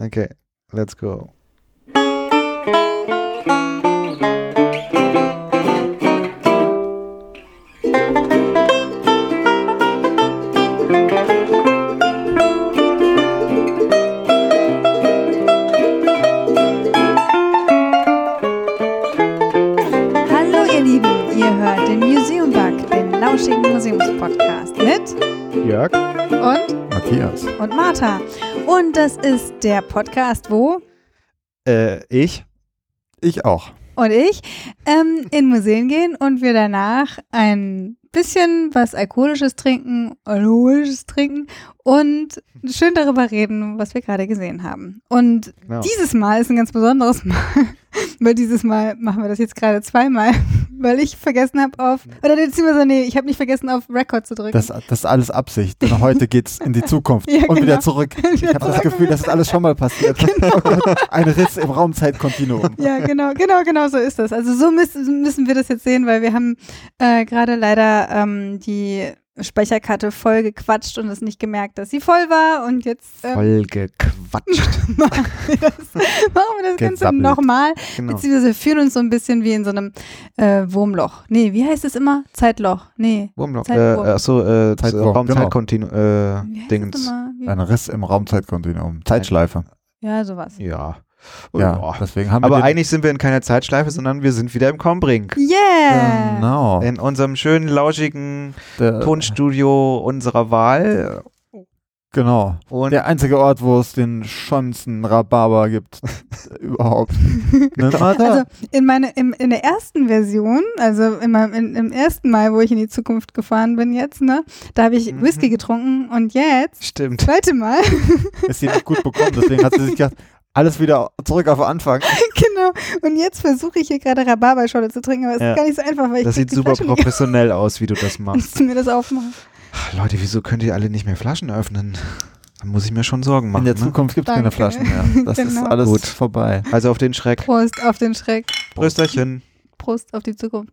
Okay, let's go. Hallo ihr Lieben, ihr hört den Museum Bug, den lauschigen Museumspodcast mit Jörg? Und Matthias. und Martha. Und das ist der Podcast, wo Äh, ich? Ich auch. und ich ähm, in Museen gehen und wir danach ein bisschen was Alkoholisches trinken, Alkoholisches trinken und schön darüber reden, was wir gerade gesehen haben. Und Genau. dieses Mal ist ein ganz besonderes Mal, weil dieses Mal machen wir das jetzt gerade zweimal, weil ich vergessen habe auf, oder beziehungsweise nee, ich habe nicht vergessen auf Record zu drücken. Das, das ist alles Absicht. Denn heute geht's in die Zukunft Ja, und genau. wieder zurück. Ich habe das Gefühl, das ist alles schon mal passiert. Ein Riss im Raumzeitkontinuum. Ja, genau, genau, genau so ist das. Also so müssen, müssen wir das jetzt sehen, weil wir haben äh, gerade leider ähm, die Speicherkarte voll gequatscht und es nicht gemerkt, dass sie voll war und jetzt ähm, Voll gequatscht. machen wir das, machen wir das Ganze nochmal, genau. beziehungsweise fühlen uns so ein bisschen wie in so einem äh, Wurmloch. Nee, wie heißt es immer? Zeitloch. Nee. Wurmloch. Äh, Zeitwurm. achso, äh, Zeitwurm, Raumzeitkontinu äh, Wie heißt Dingens. es immer? Wie, Ein Riss im Raumzeitkontinuum. Zeitschleife. ja, sowas. Ja. Ja, Ja. deswegen haben Aber eigentlich sind wir in keiner Zeitschleife, sondern wir sind wieder im Combrink. Yeah! Genau. In unserem schönen, lauschigen Der, Tonstudio unserer Wahl. genau. Und Der einzige Ort, wo es den schönsten Rhabarber gibt. überhaupt. Ne? Also in, meine, im, in der ersten Version, also in meinem, in, im ersten Mal, wo ich in die Zukunft gefahren bin jetzt, ne, da habe ich Mhm. Whisky getrunken und jetzt, stimmt. zweite Mal, ist sie nicht gut bekommen. Deswegen hat sie sich gedacht, alles wieder zurück auf Anfang. genau, und jetzt versuche ich hier gerade Rhabarberscholle zu trinken, aber es Ja. ist gar nicht so einfach, weil ich Das sieht super Flasche professionell aus, wie du das machst. Kannst du mir das aufmachen? Leute, wieso könnt ihr alle nicht mehr Flaschen öffnen? Da muss ich mir schon Sorgen machen. In der ne? Zukunft gibt es keine. Flaschen mehr. Das ist Genau. alles Gut. vorbei. Also auf den Schreck. Prost auf den Schreck, Brüsterchen. Prost auf die Zukunft.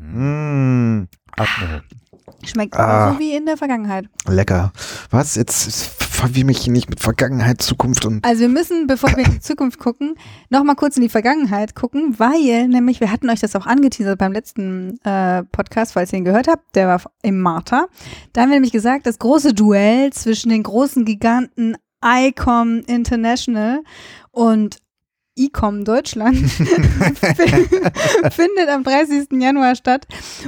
Mmh, Atmo. Schmeckt Ah. so wie in der Vergangenheit. lecker. Was? Jetzt verwirr mich nicht mit Vergangenheit, Zukunft und. Also wir müssen, bevor wir in die Zukunft gucken, noch mal kurz in die Vergangenheit gucken, weil nämlich, wir hatten euch das auch angeteasert beim letzten äh, Podcast, falls ihr ihn gehört habt, der war im Martha. Da haben wir nämlich gesagt, das große Duell zwischen den großen Giganten ICOM International und ICOM Deutschland findet am 30. Januar statt.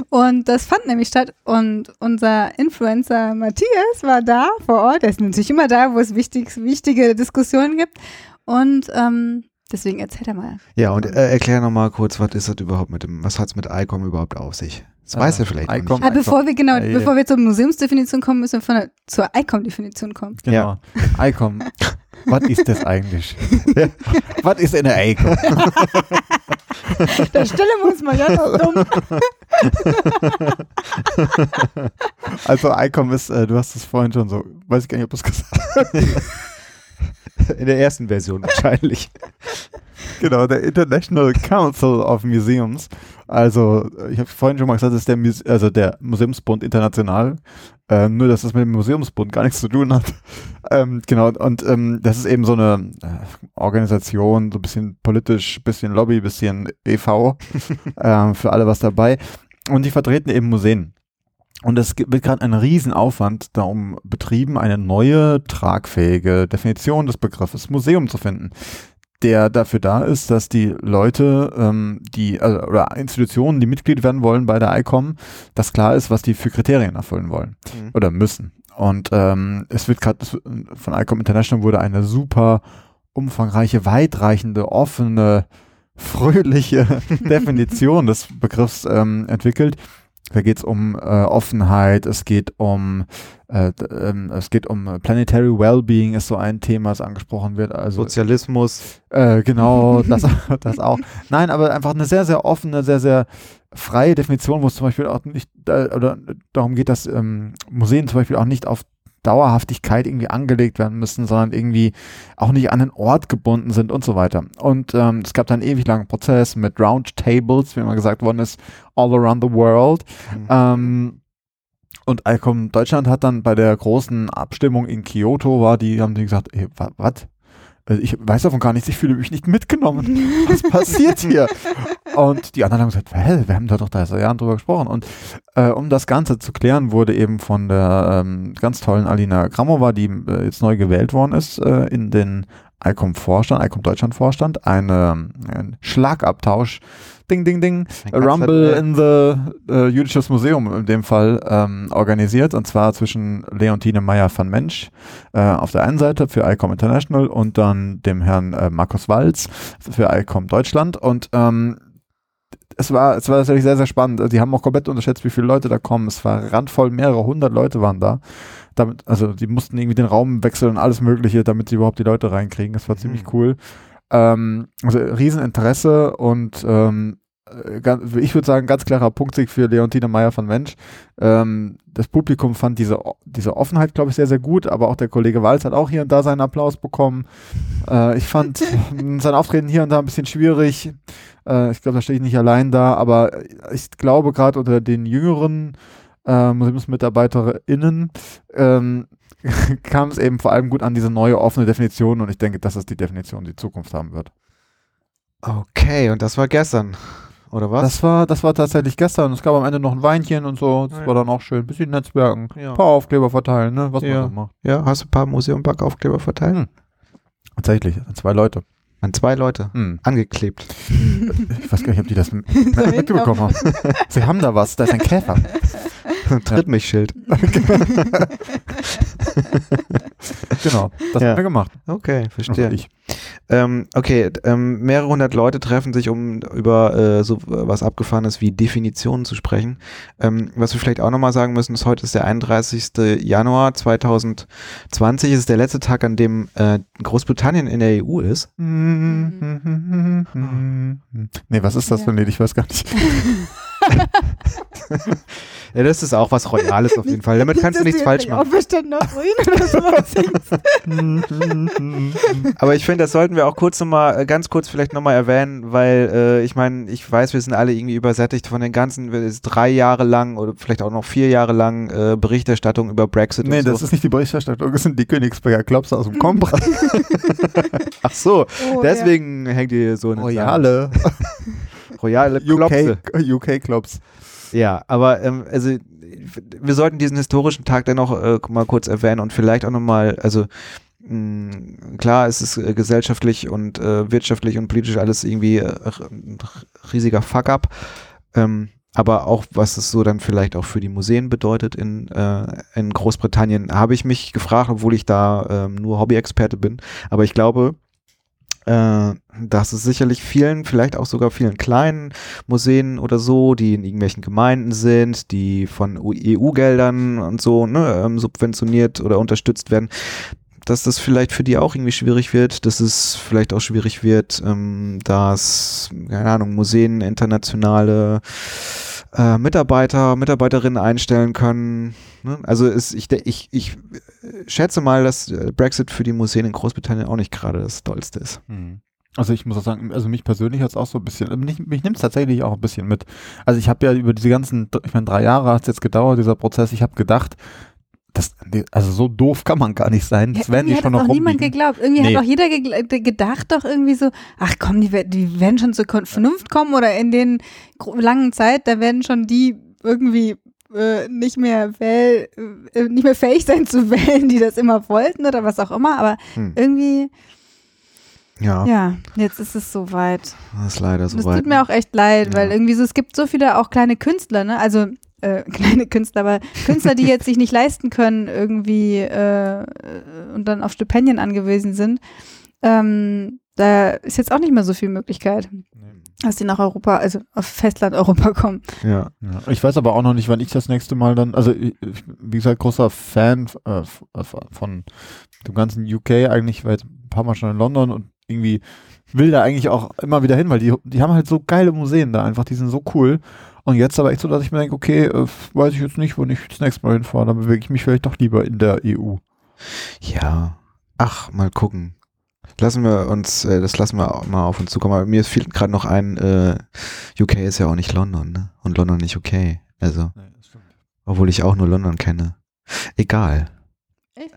Und das fand nämlich statt. Und unser Influencer Matthias war da vor Ort. Er ist natürlich immer da, wo es wichtig, wichtige Diskussionen gibt. Und ähm, deswegen erzählt er mal. Ja, und äh, erklär nochmal kurz, was ist das überhaupt mit dem, was hat's mit ICOM überhaupt auf sich? Das weiß Äh, er vielleicht ICOM. nicht. Ah, bevor wir genau, Äh, bevor wir zur Museumsdefinition kommen, müssen wir von der, zur ICOM-Definition kommen. Genau. ICOM. Was ist das eigentlich? Was ist eine ICOM? Da stellen wir uns mal ganz dumm. Also ICOM ist, äh, du hast es vorhin schon so, weiß ich gar nicht, ob du es gesagt hast. In der ersten Version wahrscheinlich. Genau, der International Council of Museums. Also, ich habe vorhin schon mal gesagt, das ist der, Muse also der Museumsbund international. Ähm, nur, dass das mit dem Museumsbund gar nichts zu tun hat. Ähm, genau, und ähm, das ist eben so eine äh, Organisation, so ein bisschen politisch, bisschen Lobby, bisschen EV, ähm, für alle was dabei. Und die vertreten eben Museen. Und es wird gerade ein Riesenaufwand darum betrieben, eine neue, tragfähige Definition des Begriffes Museum zu finden der dafür da ist, dass die Leute, ähm, die also, oder Institutionen, die Mitglied werden wollen bei der ICOM, dass klar ist, was die für Kriterien erfüllen wollen Mhm. oder müssen. Und ähm, es wird gerade von ICOM International wurde eine super umfangreiche, weitreichende, offene, fröhliche Definition des Begriffs ähm, entwickelt. Da geht es um äh, Offenheit, es geht um äh, ähm, es geht um Planetary Wellbeing ist so ein Thema, das angesprochen wird. Also Sozialismus. äh, genau, das, das auch. Nein, aber einfach eine sehr, sehr offene, sehr, sehr freie Definition, wo es zum Beispiel auch nicht, äh, oder darum geht, dass ähm, Museen zum Beispiel auch nicht auf Dauerhaftigkeit irgendwie angelegt werden müssen, sondern irgendwie auch nicht an den Ort gebunden sind und so weiter. Und ähm, es gab dann einen ewig langen Prozess mit Roundtables, wie immer gesagt worden ist, all around the world. Mhm. Ähm, und ICOM Deutschland hat dann bei der großen Abstimmung in Kyoto war, die haben die gesagt, ey, was? Ich weiß davon gar nichts, ich fühle mich nicht mitgenommen. Was passiert hier? Und die anderen haben gesagt, hä, wir haben da doch da seit Jahren drüber gesprochen. Und äh, um das Ganze zu klären, wurde eben von der ähm, ganz tollen Alina Gramova, die äh, jetzt neu gewählt worden ist, äh, in den ICOM Vorstand, ICOM Deutschland Vorstand, eine, ein Schlagabtausch Ding, Ding, Ding, a Rumble in the uh, Jüdisches Museum in dem Fall ähm, organisiert und zwar zwischen Leontine Meyer van Mensch äh, auf der einen Seite für ICOM International und dann dem Herrn äh, Markus Walz für ICOM Deutschland und ähm, es war, es war tatsächlich sehr, sehr spannend. Die haben auch komplett unterschätzt, wie viele Leute da kommen. Es war randvoll, mehrere hundert Leute waren da. Damit, also die mussten irgendwie den Raum wechseln und alles Mögliche, damit sie überhaupt die Leute reinkriegen. Das war ziemlich mhm. cool. Ähm, also Rieseninteresse und ähm, äh, ich würde sagen, ganz klarer Punktsieg für Leontine Meyer von Mensch. Ähm, das Publikum fand diese, diese Offenheit, glaube ich, sehr, sehr gut, aber auch der Kollege Walz hat auch hier und da seinen Applaus bekommen. Äh, ich fand sein Auftreten hier und da ein bisschen schwierig. Äh, ich glaube, da stehe ich nicht allein da, aber ich glaube, gerade unter den jüngeren äh, MuseumsmitarbeiterInnen ähm, kam es eben vor allem gut an diese neue offene Definition und ich denke, das ist die Definition, die Zukunft haben wird. Okay, und das war gestern. Oder was? Das war, das war tatsächlich gestern. Es gab am Ende noch ein Weinchen und so. Das ja. war dann auch schön. Ein bisschen Netzwerken. Ja. Ein paar Aufkleber verteilen, ne? Was ja. man so macht. Ja, hast du ein paar Museum-Backaufkleber verteilt? Hm. Tatsächlich, an zwei Leute. An zwei Leute? Hm. Angeklebt. Ich weiß gar nicht, ob die das mitbekommen haben. Sie haben da was, da ist ein Käfer. Tritt mich Schild. Genau, das ja. haben wir gemacht. Okay, verstehe. ich. Ähm, okay, ähm, mehrere hundert Leute treffen sich, um über äh, so was Abgefahrenes wie Definitionen zu sprechen. Ähm, was wir vielleicht auch nochmal sagen müssen, ist heute ist der 31. Januar 2020. Es ist der letzte Tag, an dem äh, Großbritannien in der EU ist. Nee, was ist das für ein Lied? Ich weiß gar nicht. Ja, das ist auch was Royales auf jeden Fall. Damit kannst du nichts falsch machen. Aber ich finde, das sollten wir auch kurz nochmal, äh, ganz kurz vielleicht nochmal erwähnen, weil äh, ich meine, ich weiß, wir sind alle irgendwie übersättigt von den ganzen, drei Jahre lang oder vielleicht auch noch vier Jahre lang äh, Berichterstattung über Brexit. Nee, das so. ist nicht die Berichterstattung, das sind die Königsberger Klops aus dem Kombra. Ach so, oh, deswegen ja. hängt ihr so eine Royale. Royale Klopse. UK, UK Klops. Ja, aber ähm, also wir sollten diesen historischen Tag dennoch äh, mal kurz erwähnen und vielleicht auch nochmal, also mh, klar, es ist äh, gesellschaftlich und äh, wirtschaftlich und politisch alles irgendwie äh, riesiger Fuck-up. Ähm, aber auch, was es so dann vielleicht auch für die Museen bedeutet in, äh, in Großbritannien, habe ich mich gefragt, obwohl ich da ähm, nur Hobby-Experte bin. Aber ich glaube, dass es sicherlich vielen, vielleicht auch sogar vielen kleinen Museen oder so, die in irgendwelchen Gemeinden sind, die von EU-Geldern und so ne, ähm, subventioniert oder unterstützt werden, dass das vielleicht für die auch irgendwie schwierig wird, dass es vielleicht auch schwierig wird, ähm, dass, keine Ahnung, Museen internationale äh, Mitarbeiter, Mitarbeiterinnen einstellen können. Ne? Also ist, ich, ich, ich schätze mal, dass äh, Brexit für die Museen in Großbritannien auch nicht gerade das Tollste ist. Mhm. Also ich muss auch sagen, also mich persönlich hat es auch so ein bisschen, also mich, mich nimmt es tatsächlich auch ein bisschen mit. Also ich habe ja über diese ganzen, ich meine, drei Jahre hat es jetzt gedauert, dieser Prozess, ich habe gedacht, das, also so doof kann man gar nicht sein. Das ja, werden die schon noch niemand geglaubt. Irgendwie nee. hat auch jeder gedacht doch irgendwie so, ach komm, die, die werden schon zur Vernunft kommen oder in den langen Zeit, da werden schon die irgendwie äh, nicht mehr wähl, äh, nicht mehr fähig sein zu wählen, die das immer wollten oder was auch immer, aber hm. irgendwie ja. Ja, jetzt ist es soweit. Das ist leider soweit. Das tut mir auch echt leid, ja. weil irgendwie so, es gibt so viele auch kleine Künstler, ne? Also äh, kleine Künstler, aber Künstler, die jetzt sich nicht leisten können, irgendwie äh, und dann auf Stipendien angewiesen sind, ähm, da ist jetzt auch nicht mehr so viel Möglichkeit, dass die nach Europa, also auf Festland Europa kommen. Ja. ja. Ich weiß aber auch noch nicht, wann ich das nächste Mal dann, also ich, wie gesagt, großer Fan äh, von dem ganzen UK eigentlich, weil ein paar Mal schon in London und irgendwie will da eigentlich auch immer wieder hin, weil die, die haben halt so geile Museen da einfach, die sind so cool. Und jetzt aber echt so, dass ich mir denke, okay, äh, weiß ich jetzt nicht, wo ich das nächste Mal hinfahre, dann bewege ich mich vielleicht doch lieber in der EU. Ja, ach, mal gucken. Lassen wir uns, äh, das lassen wir auch mal auf uns zukommen. Aber mir fehlt gerade noch ein, äh, UK ist ja auch nicht London, ne? Und London nicht UK. Also. Nee, Obwohl ich auch nur London kenne. Egal. Echt?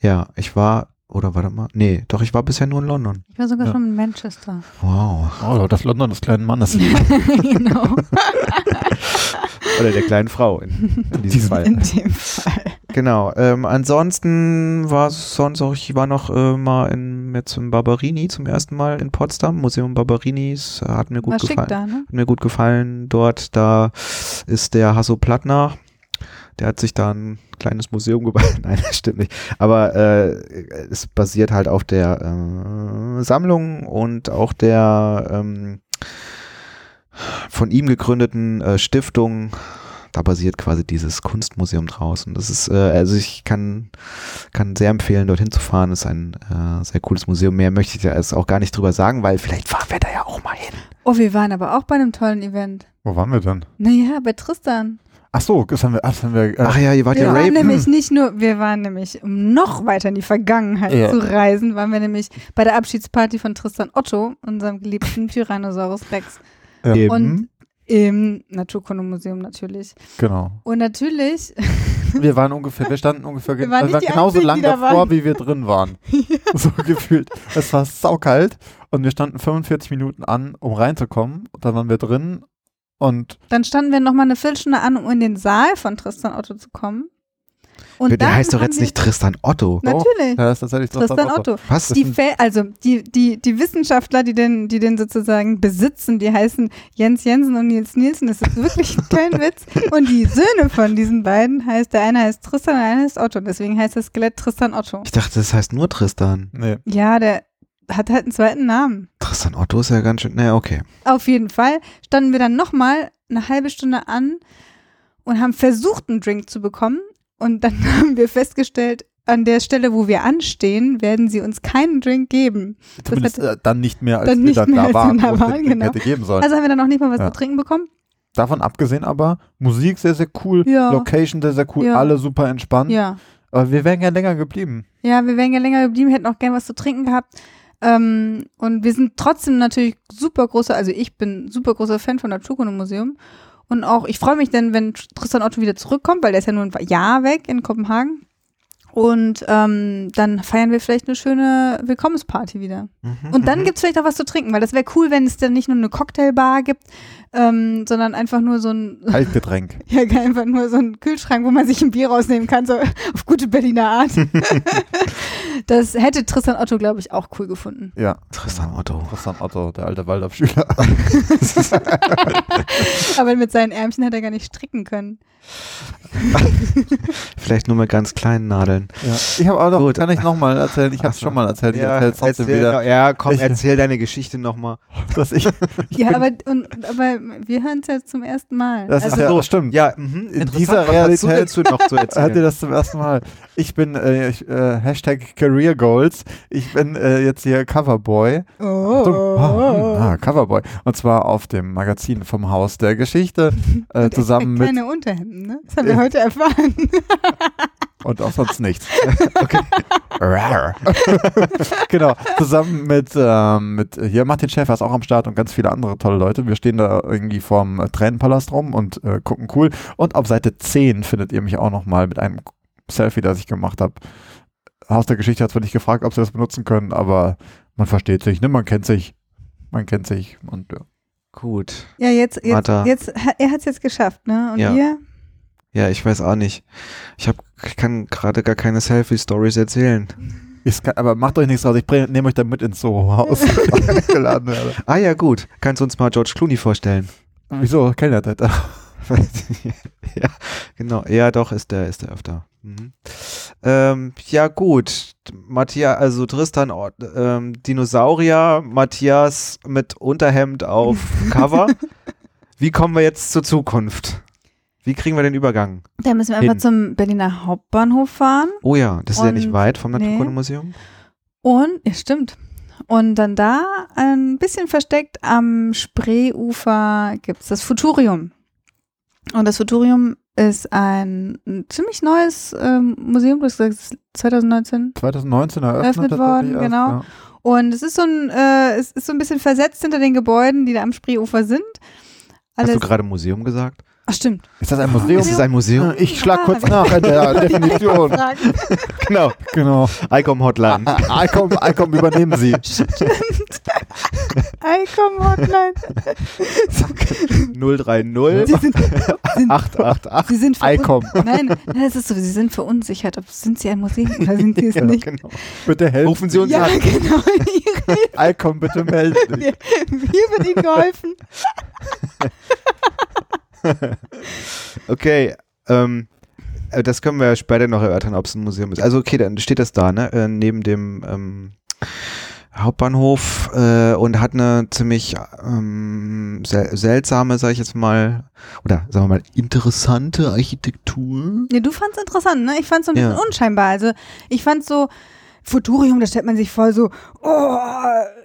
Ja, ich war, oder warte mal, nee, doch, ich war bisher nur in London. Ich war sogar Ja. schon in Manchester. Wow. Oh, das London des kleinen Mannes. genau. Oder der kleinen Frau in, in diesem Fall. In dem Fall. Genau. Ähm, ansonsten war es sonst auch, ich war noch äh, mal in, jetzt im Barberini zum ersten Mal in Potsdam. Museum Barberinis, äh, hat mir gut War schick gefallen. da, ne? Hat mir gut gefallen dort. Da ist der Hasso Plattner. Der hat sich da ein kleines Museum gebaut. Nein, das stimmt nicht. Aber äh, es basiert halt auf der äh, Sammlung und auch der ähm, von ihm gegründeten äh, Stiftung. Da basiert quasi dieses Kunstmuseum draus. Und das ist, äh, also ich kann, kann sehr empfehlen, dorthin zu fahren. Das ist ein äh, sehr cooles Museum. Mehr möchte ich da jetzt auch gar nicht drüber sagen, weil vielleicht fahren wir da ja auch mal hin. Oh, wir waren aber auch bei einem tollen Event. Wo waren wir denn? Naja, bei Tristan. Ach so, das haben wir, das haben wir, äh, Ach ja, ihr wart Wir ja waren nämlich nicht nur, wir waren nämlich, um noch weiter in die Vergangenheit Ja. zu reisen, waren wir nämlich bei der Abschiedsparty von Tristan Otto, unserem geliebten Tyrannosaurus Rex. ja, Eben. Und im Naturkundemuseum natürlich. genau. Und natürlich, Wir waren ungefähr, wir standen ungefähr Wir waren wir waren genauso Einzigen, lang davor, waren. wie wir drin waren. So gefühlt. Es war saukalt und wir standen 45 Minuten an, um reinzukommen. Und dann waren wir drin und dann standen wir noch mal eine Viertelstunde an, um in den Saal von Tristan Otto zu kommen. Und der heißt doch jetzt nicht Tristan Otto. Natürlich. ja, das ist tatsächlich Tristan Otto. Was? Die also die, die, die Wissenschaftler, die den, die den sozusagen besitzen, die heißen Jens Jensen und Nils Nielsen. Das ist wirklich kein Witz. Und die Söhne von diesen beiden heißt, der eine heißt Tristan und der eine heißt Otto. Deswegen heißt das Skelett Tristan Otto. Ich dachte, das heißt nur Tristan. Nee. Ja, der hat halt einen zweiten Namen. Tristan Otto ist ja ganz schön. Ne, okay. Auf jeden Fall standen wir dann nochmal eine halbe Stunde an und haben versucht, einen Drink zu bekommen. Und dann haben wir festgestellt, an der Stelle, wo wir anstehen, werden sie uns keinen Drink geben. Zumindest hatte- äh, dann nicht mehr, als dann wir dann da waren, da waren, genau. hätte geben sollen. Also haben wir dann noch nicht mal was Ja. zu trinken bekommen. Davon abgesehen aber, Musik sehr, sehr cool, Ja. Location sehr, sehr cool, Ja. alle super entspannt. Ja. Aber wir wären ja länger geblieben. Ja, wir wären ja länger geblieben, hätten auch gern was zu trinken gehabt. Ähm, und wir sind trotzdem natürlich super großer, also ich bin super großer Fan von Naturkundemuseum. Und auch, ich freue mich dann, wenn Tristan Otto wieder zurückkommt, weil der ist ja nur ein Jahr weg in Kopenhagen. Und ähm, dann feiern wir vielleicht eine schöne Willkommensparty wieder. Mhm, Und dann gibt's vielleicht auch was zu trinken, weil das wäre cool, wenn es dann nicht nur eine Cocktailbar gibt, ähm, sondern einfach nur so ein, Kaltgetränk. ja, einfach nur so ein Kühlschrank, wo man sich ein Bier rausnehmen kann, so auf gute Berliner Art. das hätte Tristan Otto, glaube ich, auch cool gefunden. ja. Tristan Otto. Tristan Otto, der alte Waldorfschüler. Aber mit seinen Ärmchen hat er gar nicht stricken können. Vielleicht nur mit ganz kleinen Nadeln. Ja. Ich habe auch noch, Gut. kann ich nochmal erzählen, ich habe es schon mal erzählt, ich Ja, erzähl, wieder, ja, komm, Ich- erzähl deine Geschichte nochmal. dass ich, ich Ja, aber, und, aber wir hören es jetzt zum ersten Mal. das also, ist ja, so. stimmt. Ja, mhm, In interessant. dieser Was hast du Realität noch zu Hört ihr erzählen? das zum ersten Mal? Ich bin äh, ich, äh, Hashtag Career Goals. Ich bin äh, jetzt hier Coverboy. oh, Achtung. Ah, ah, Coverboy. Und zwar auf dem Magazin vom Haus der Geschichte äh, Und zusammen mit keine Unterhemden, ne? Das haben wir heute erfahren. und auch sonst nichts. Rar. genau, zusammen mit, ähm, mit hier Martin Schäfer ist auch am Start und ganz viele andere tolle Leute. Wir stehen da irgendwie vorm äh, Tränenpalast rum und äh, gucken cool. Und auf Seite 10 findet ihr mich auch nochmal mit einem Selfie, das ich gemacht habe. Haus der Geschichte hat zwar nicht gefragt, ob sie das benutzen können, aber man versteht sich, ne? Man kennt sich. Man kennt sich und ja. Gut. Ja, jetzt, jetzt, Martha. jetzt er hat es jetzt geschafft, ne? Und Ja. ihr? Ja, ich weiß auch nicht. Ich, hab, ich kann gerade gar keine Selfie-Stories erzählen. Ke- aber macht euch nichts raus, ich nehme euch da mit ins Soho-Haus. Ah ja, gut. Kannst du uns mal George Clooney vorstellen? Wieso? Kennt ihr das? ja, genau. Ja, doch, ist der, ist der öfter. Mhm. Ähm, ja, gut. Matthias, also Tristan, Ort- ähm, Dinosaurier, Matthias mit Unterhemd auf Cover. Wie kommen wir jetzt zur Zukunft? Wie kriegen wir den Übergang? Da müssen wir einfach Hin. zum Berliner Hauptbahnhof fahren. Oh ja, das ist ja nicht weit vom nee. Naturkundemuseum. Und, ja, stimmt. Und dann da ein bisschen versteckt am Spreeufer gibt es das Futurium. Und das Futurium ist ein, ein ziemlich neues ähm, Museum, das ist 2019. 2019 eröffnet, Eröffnet worden, erst, genau. Ja. Und es ist so ein, äh, es ist so ein bisschen versetzt hinter den Gebäuden, die da am Spreeufer sind. Hast du Alles, gerade Museum gesagt? Ach, stimmt. Ist das ein Museum? Ist es ein Museum? Ich schlag kurz nach in der Definition. genau. Genau. ICOM Hotline. Icom, Icom übernehmen Sie. Icom Hotline. 030 Sie sind, sind, 888. Sie sind Icom. Nein, nein, das ist so, Sie sind verunsichert. Ob, sind Sie ein Museum oder sind Sie es Ja, nicht? genau. Bitte helfen Rufen Sie uns Ja, an. genau. Icom, bitte melden Sie. Hier wird Ihnen geholfen. Okay, ähm, äh, das können wir ja später noch erörtern, ob es ein Museum ist. Also okay, dann steht das da, ne? Äh, neben dem ähm, Hauptbahnhof äh, und hat eine ziemlich ähm, sel seltsame, sag ich jetzt mal, oder sagen wir mal, interessante Architektur. Ja, du fandst interessant, ne? Ich fand's so ein bisschen Ja. unscheinbar. Also ich fand so Futurium, da stellt man sich vor so, oh,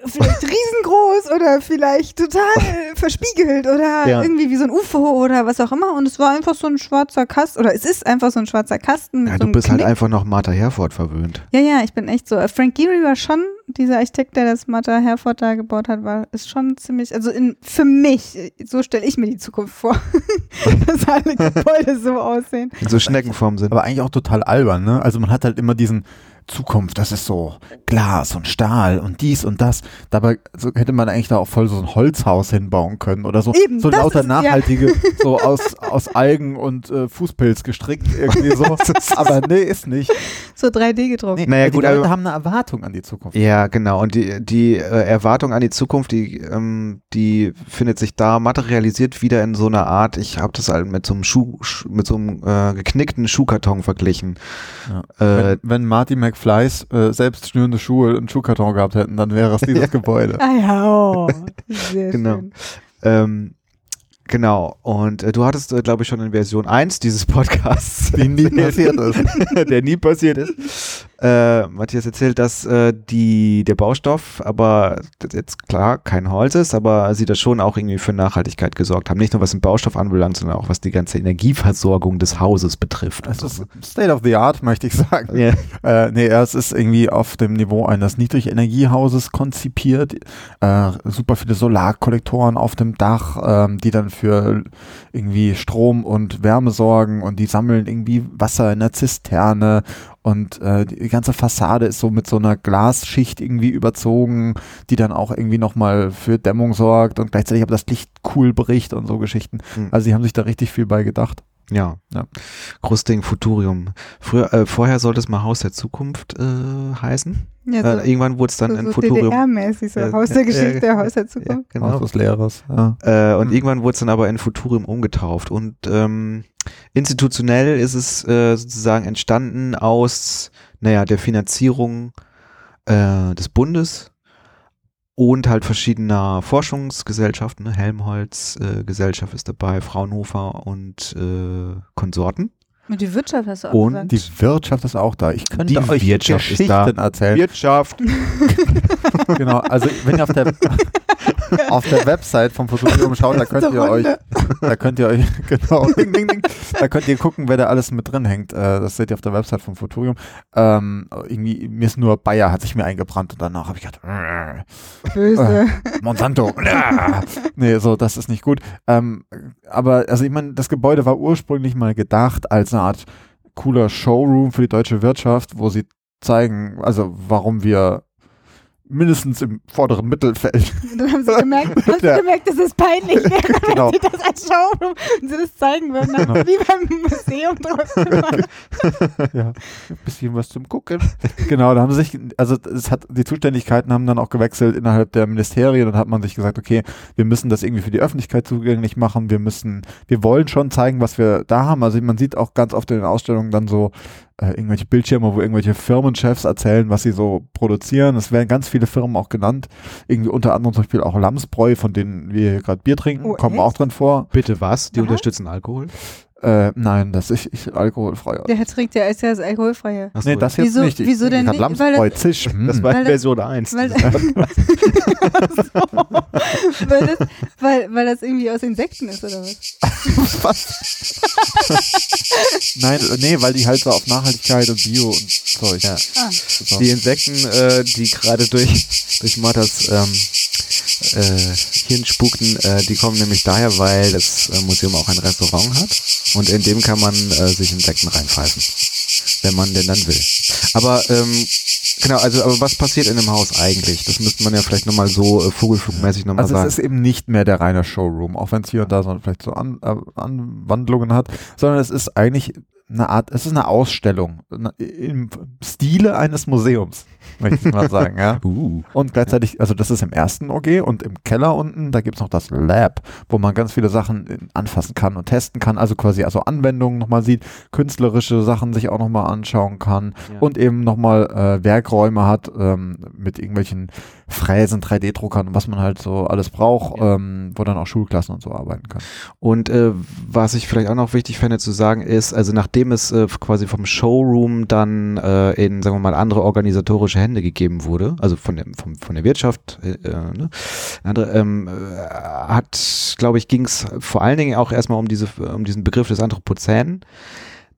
vielleicht riesengroß oder vielleicht total verspiegelt oder Ja. irgendwie wie so ein UFO oder was auch immer. Und es war einfach so ein schwarzer Kasten, oder es ist einfach so ein schwarzer Kasten mit Ja, so du bist halt Knick. einfach noch Martha Herford verwöhnt. Ja, ja, ich bin echt so. Äh, Frank Gehry war schon, dieser Architekt, der das Mata Herford da gebaut hat, war, ist schon ziemlich, also in, für mich, äh, so stelle ich mir die Zukunft vor, dass alle Gebäude so aussehen. In so Schneckenform sind. Aber eigentlich auch total albern, ne? Also man hat halt immer diesen Zukunft, das ist so Glas und Stahl und dies und das. Dabei so hätte man eigentlich da auch voll so ein Holzhaus hinbauen können oder so. Eben, so lauter ist- ja. nachhaltige, so aus, aus Algen und äh, Fußpilz gestrickt irgendwie so. aber nee, ist nicht. So 3D gedruckt. Nee, Naja, die gut, Leute aber- haben eine Erwartung an die Zukunft. Ja, genau. Und die, die äh, Erwartung an die Zukunft, die, ähm, die findet sich da materialisiert wieder in so einer Art, ich habe das halt mit so einem Schuh, Sch- mit so einem äh, geknickten Schuhkarton verglichen. Äh, Wenn, wenn Marty McFlys äh, selbst schnürende Schuhe und Schuhkarton gehabt hätten, dann wäre es dieses Gebäude. Ah ja, oh, sehr Genau. schön. ähm, genau. Und äh, du hattest, äh, glaube ich, schon in Version 1 dieses Podcasts, Die nie passiert ist. der nie passiert ist. Äh, Matthias erzählt, dass äh, die, der Baustoff aber das jetzt klar kein Holz ist, aber sie das schon auch irgendwie für Nachhaltigkeit gesorgt haben. Nicht nur was den Baustoff anbelangt, sondern auch was die ganze Energieversorgung des Hauses betrifft. Es ist State of the Art, möchte ich sagen. ja. Äh, nee, es ist irgendwie auf dem Niveau eines Niedrigenergiehauses konzipiert. Äh, super viele Solarkollektoren auf dem Dach, ähm, die dann für irgendwie Strom und Wärme sorgen und die sammeln irgendwie Wasser in der Zisterne und äh, die ganze Fassade ist so mit so einer Glasschicht irgendwie überzogen, die dann auch irgendwie nochmal für Dämmung sorgt und gleichzeitig aber das Licht cool bricht und so Geschichten. Hm. Also die haben sich da richtig viel bei gedacht. Ja. Ja. Großding Futurium. Früher, äh, vorher sollte es mal Haus der Zukunft äh, heißen. Ja, so, äh, irgendwann wurde es dann so, in so Futurium. DDR-mäßig, so Haus der Geschichte, ja, Haus der Ja, Zukunft. genau. Haus des Lehrers. Ja. Äh, und Hm. irgendwann wurde es dann aber in Futurium umgetauft. Und ähm, institutionell ist es äh, sozusagen entstanden aus, naja, der Finanzierung äh, des Bundes und halt verschiedener Forschungsgesellschaften. Ne? Helmholtz äh, Gesellschaft ist dabei, Fraunhofer und äh, Konsorten. Und die Wirtschaft hast du auch Und gesagt. Die Wirtschaft ist auch da. Ich könnte Die euch Wirtschaft ist Geschichten da. erzählen. Wirtschaft. genau, also wenn ihr auf der auf der Website vom Futurium schaut, da könnt ihr euch, da könnt ihr euch, genau, ding, ding, ding, da könnt ihr gucken, wer da alles mit drin hängt. Äh, das seht ihr auf der Website vom Futurium. Ähm, irgendwie, mir ist nur Bayer, hat sich mir eingebrannt und danach habe ich gedacht, äh, Böse. Monsanto. äh. nee, so, das ist nicht gut. Ähm, aber, also ich meine, das Gebäude war ursprünglich mal gedacht als eine Art cooler Showroom für die deutsche Wirtschaft, wo sie zeigen, also warum wir mindestens im vorderen Mittelfeld Dann haben sie gemerkt, haben sie Ja. gemerkt, das ist peinlich wäre, Genau. wenn sie das als Showroom und sie das zeigen würden. Dann Genau. wie beim Museum gemacht. ja, ein bisschen was zum Gucken. genau, da haben sie sich, also es hat, die Zuständigkeiten haben dann auch gewechselt innerhalb der Ministerien und hat man sich gesagt, okay, wir müssen das irgendwie für die Öffentlichkeit zugänglich machen, wir müssen, wir wollen schon zeigen, was wir da haben. Also man sieht auch ganz oft in den Ausstellungen dann so äh, irgendwelche Bildschirme, wo irgendwelche Firmenchefs erzählen, was sie so produzieren. Es werden ganz viele Firmen auch genannt. Irgendwie unter anderem zum Beispiel auch Lamsbräu, von denen wir hier gerade Bier trinken, Oh, kommen echt? auch drin vor. Bitte was? Die Aha. unterstützen Alkohol? Äh, nein, das ist ich, alkoholfrei. Der trinkt ja ist ja das alkoholfreie. Achso, Nee, das jetzt Wieso- nicht. Ich- wieso denn nicht? Weil Zisch. das hm. war Weil das- Version 1. Weil, weil, das, weil, weil das irgendwie aus Insekten ist, oder was? Nein, äh, nee, weil die halt so auf Nachhaltigkeit und Bio und Zeug. Ja. Ah. So. Die Insekten, äh, die gerade durch, durch Marthas ähm, äh, Hirnspukten, äh, die kommen nämlich daher, weil das äh, Museum auch ein Restaurant hat und in dem kann man äh, sich Insekten reinpfeifen, wenn man denn dann will. Aber ähm, genau, also aber was passiert in dem Haus eigentlich? Das müsste man ja vielleicht nochmal so äh, vogelflugmäßig nochmal Also sagen. es ist eben nicht mehr der reine Showroom, auch wenn es hier und da so vielleicht so An äh, Anwandlungen hat, sondern es ist eigentlich eine Art, es ist eine Ausstellung na- im Stile eines Museums, möchte ich mal sagen, ja. uh. Und gleichzeitig, also das ist im ersten OG und im Keller unten, da gibt's noch das Lab, wo man ganz viele Sachen anfassen kann und testen kann, also quasi also Anwendungen nochmal sieht, künstlerische Sachen sich auch nochmal anschauen kann Ja. und eben nochmal äh, Werkräume hat ähm, mit irgendwelchen Fräsen, 3D-Druckern, was man halt so alles braucht, Ja. ähm, wo dann auch Schulklassen und so arbeiten können. Und äh, was ich vielleicht auch noch wichtig fände zu sagen ist, also nachdem es äh, quasi vom Showroom dann äh, in, sagen wir mal, andere organisatorische Hände gegeben wurde, also von der, vom, von der Wirtschaft, äh, äh, ne, andere, ähm, äh, hat, glaube ich, ging es vor allen Dingen auch erstmal um diese, um diesen Begriff des Anthropozän,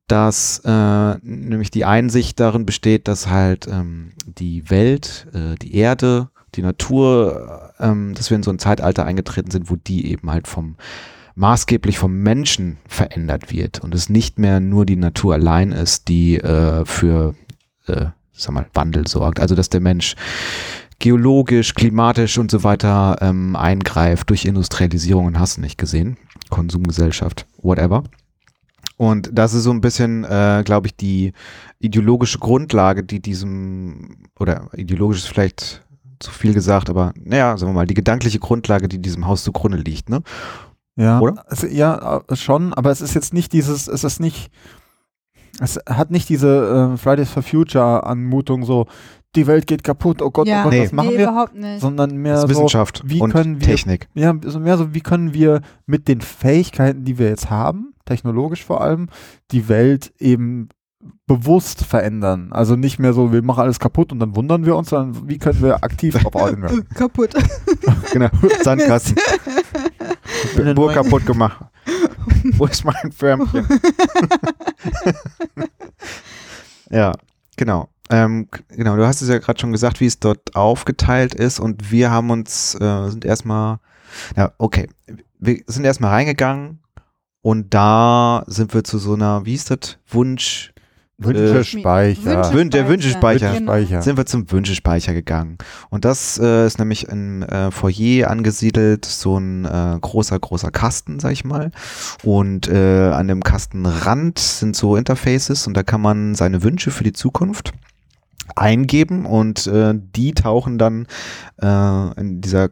dass äh, nämlich die Einsicht darin besteht, dass halt ähm, die Welt, die Erde, die Natur, ähm, dass wir in so ein Zeitalter eingetreten sind, wo die eben halt vom maßgeblich vom Menschen verändert wird und es nicht mehr nur die Natur allein ist, die äh, für äh, sag mal, Wandel sorgt. Also dass der Mensch geologisch, klimatisch und so weiter ähm, eingreift durch Industrialisierung und hast nicht gesehen. Konsumgesellschaft, whatever. Und das ist so ein bisschen, äh, glaube ich, die ideologische Grundlage, die diesem, oder ideologisch ist vielleicht zu viel gesagt, aber naja, sagen wir mal, die gedankliche Grundlage, die diesem Haus zugrunde liegt, ne? Ja, Oder? Also, ja, äh, schon, aber es ist jetzt nicht dieses, es ist nicht, es hat nicht diese äh, Fridays for Future Anmutung so, die Welt geht kaputt, oh Gott, Ja. oh Gott, Nee. was machen nee, wir? überhaupt nicht. Sondern mehr so, Wissenschaft wie und können wir- Technik. ja, so mehr so, wie können wir mit den Fähigkeiten, die wir jetzt haben, technologisch vor allem, die Welt eben bewusst verändern. Also nicht mehr so, wir machen alles kaputt und dann wundern wir uns, sondern wie können wir aktiv darauf arbeiten? Kaputt. Genau, Sandkasten. Bin Burg kaputt gemacht. Wo ist mein Förmchen? ja, genau. Ähm, genau, du hast es ja gerade schon gesagt, wie es dort aufgeteilt ist und wir haben uns, äh, sind erstmal, ja, okay, wir sind erstmal reingegangen und da sind wir zu so einer, wie ist das, Wunsch, Wünschespeicher. Wünsche- Wün- der Wünschespeicher. Genau. Wünschespeicher. sind wir zum Wünschespeicher gegangen. Und das äh, ist nämlich im äh, Foyer angesiedelt, so ein äh, großer, großer Kasten, sag ich mal. Und äh, an dem Kastenrand sind so Interfaces und da kann man seine Wünsche für die Zukunft eingeben und äh, die tauchen dann äh, in dieser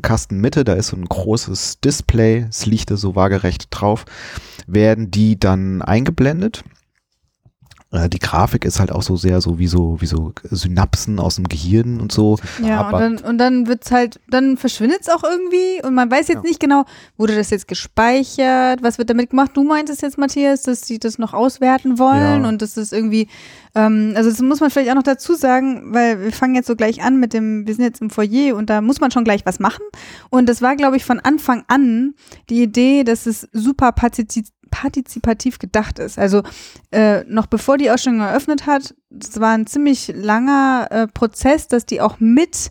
Kastenmitte, da ist so ein großes Display, es liegt da so waagerecht drauf, werden die dann eingeblendet. Äh, Die Grafik ist halt auch so sehr so wie so, wie so Synapsen aus dem Gehirn und so. Ja, und Aber- dann, und dann wird's halt, dann verschwindet es auch irgendwie und man weiß jetzt Ja. nicht genau, wurde das jetzt gespeichert, was wird damit gemacht? Du meintest jetzt, Matthias, dass sie das noch auswerten wollen Ja. und das ist irgendwie, ähm, also das muss man vielleicht auch noch dazu sagen, weil wir fangen jetzt so gleich an mit dem, wir sind jetzt im Foyer und da muss man schon gleich was machen und das war, glaube ich, von Anfang an die Idee, dass es super partizipativ partizipativ gedacht ist. Also äh, noch bevor die Ausstellung eröffnet hat, es war ein ziemlich langer äh, Prozess, dass die auch mit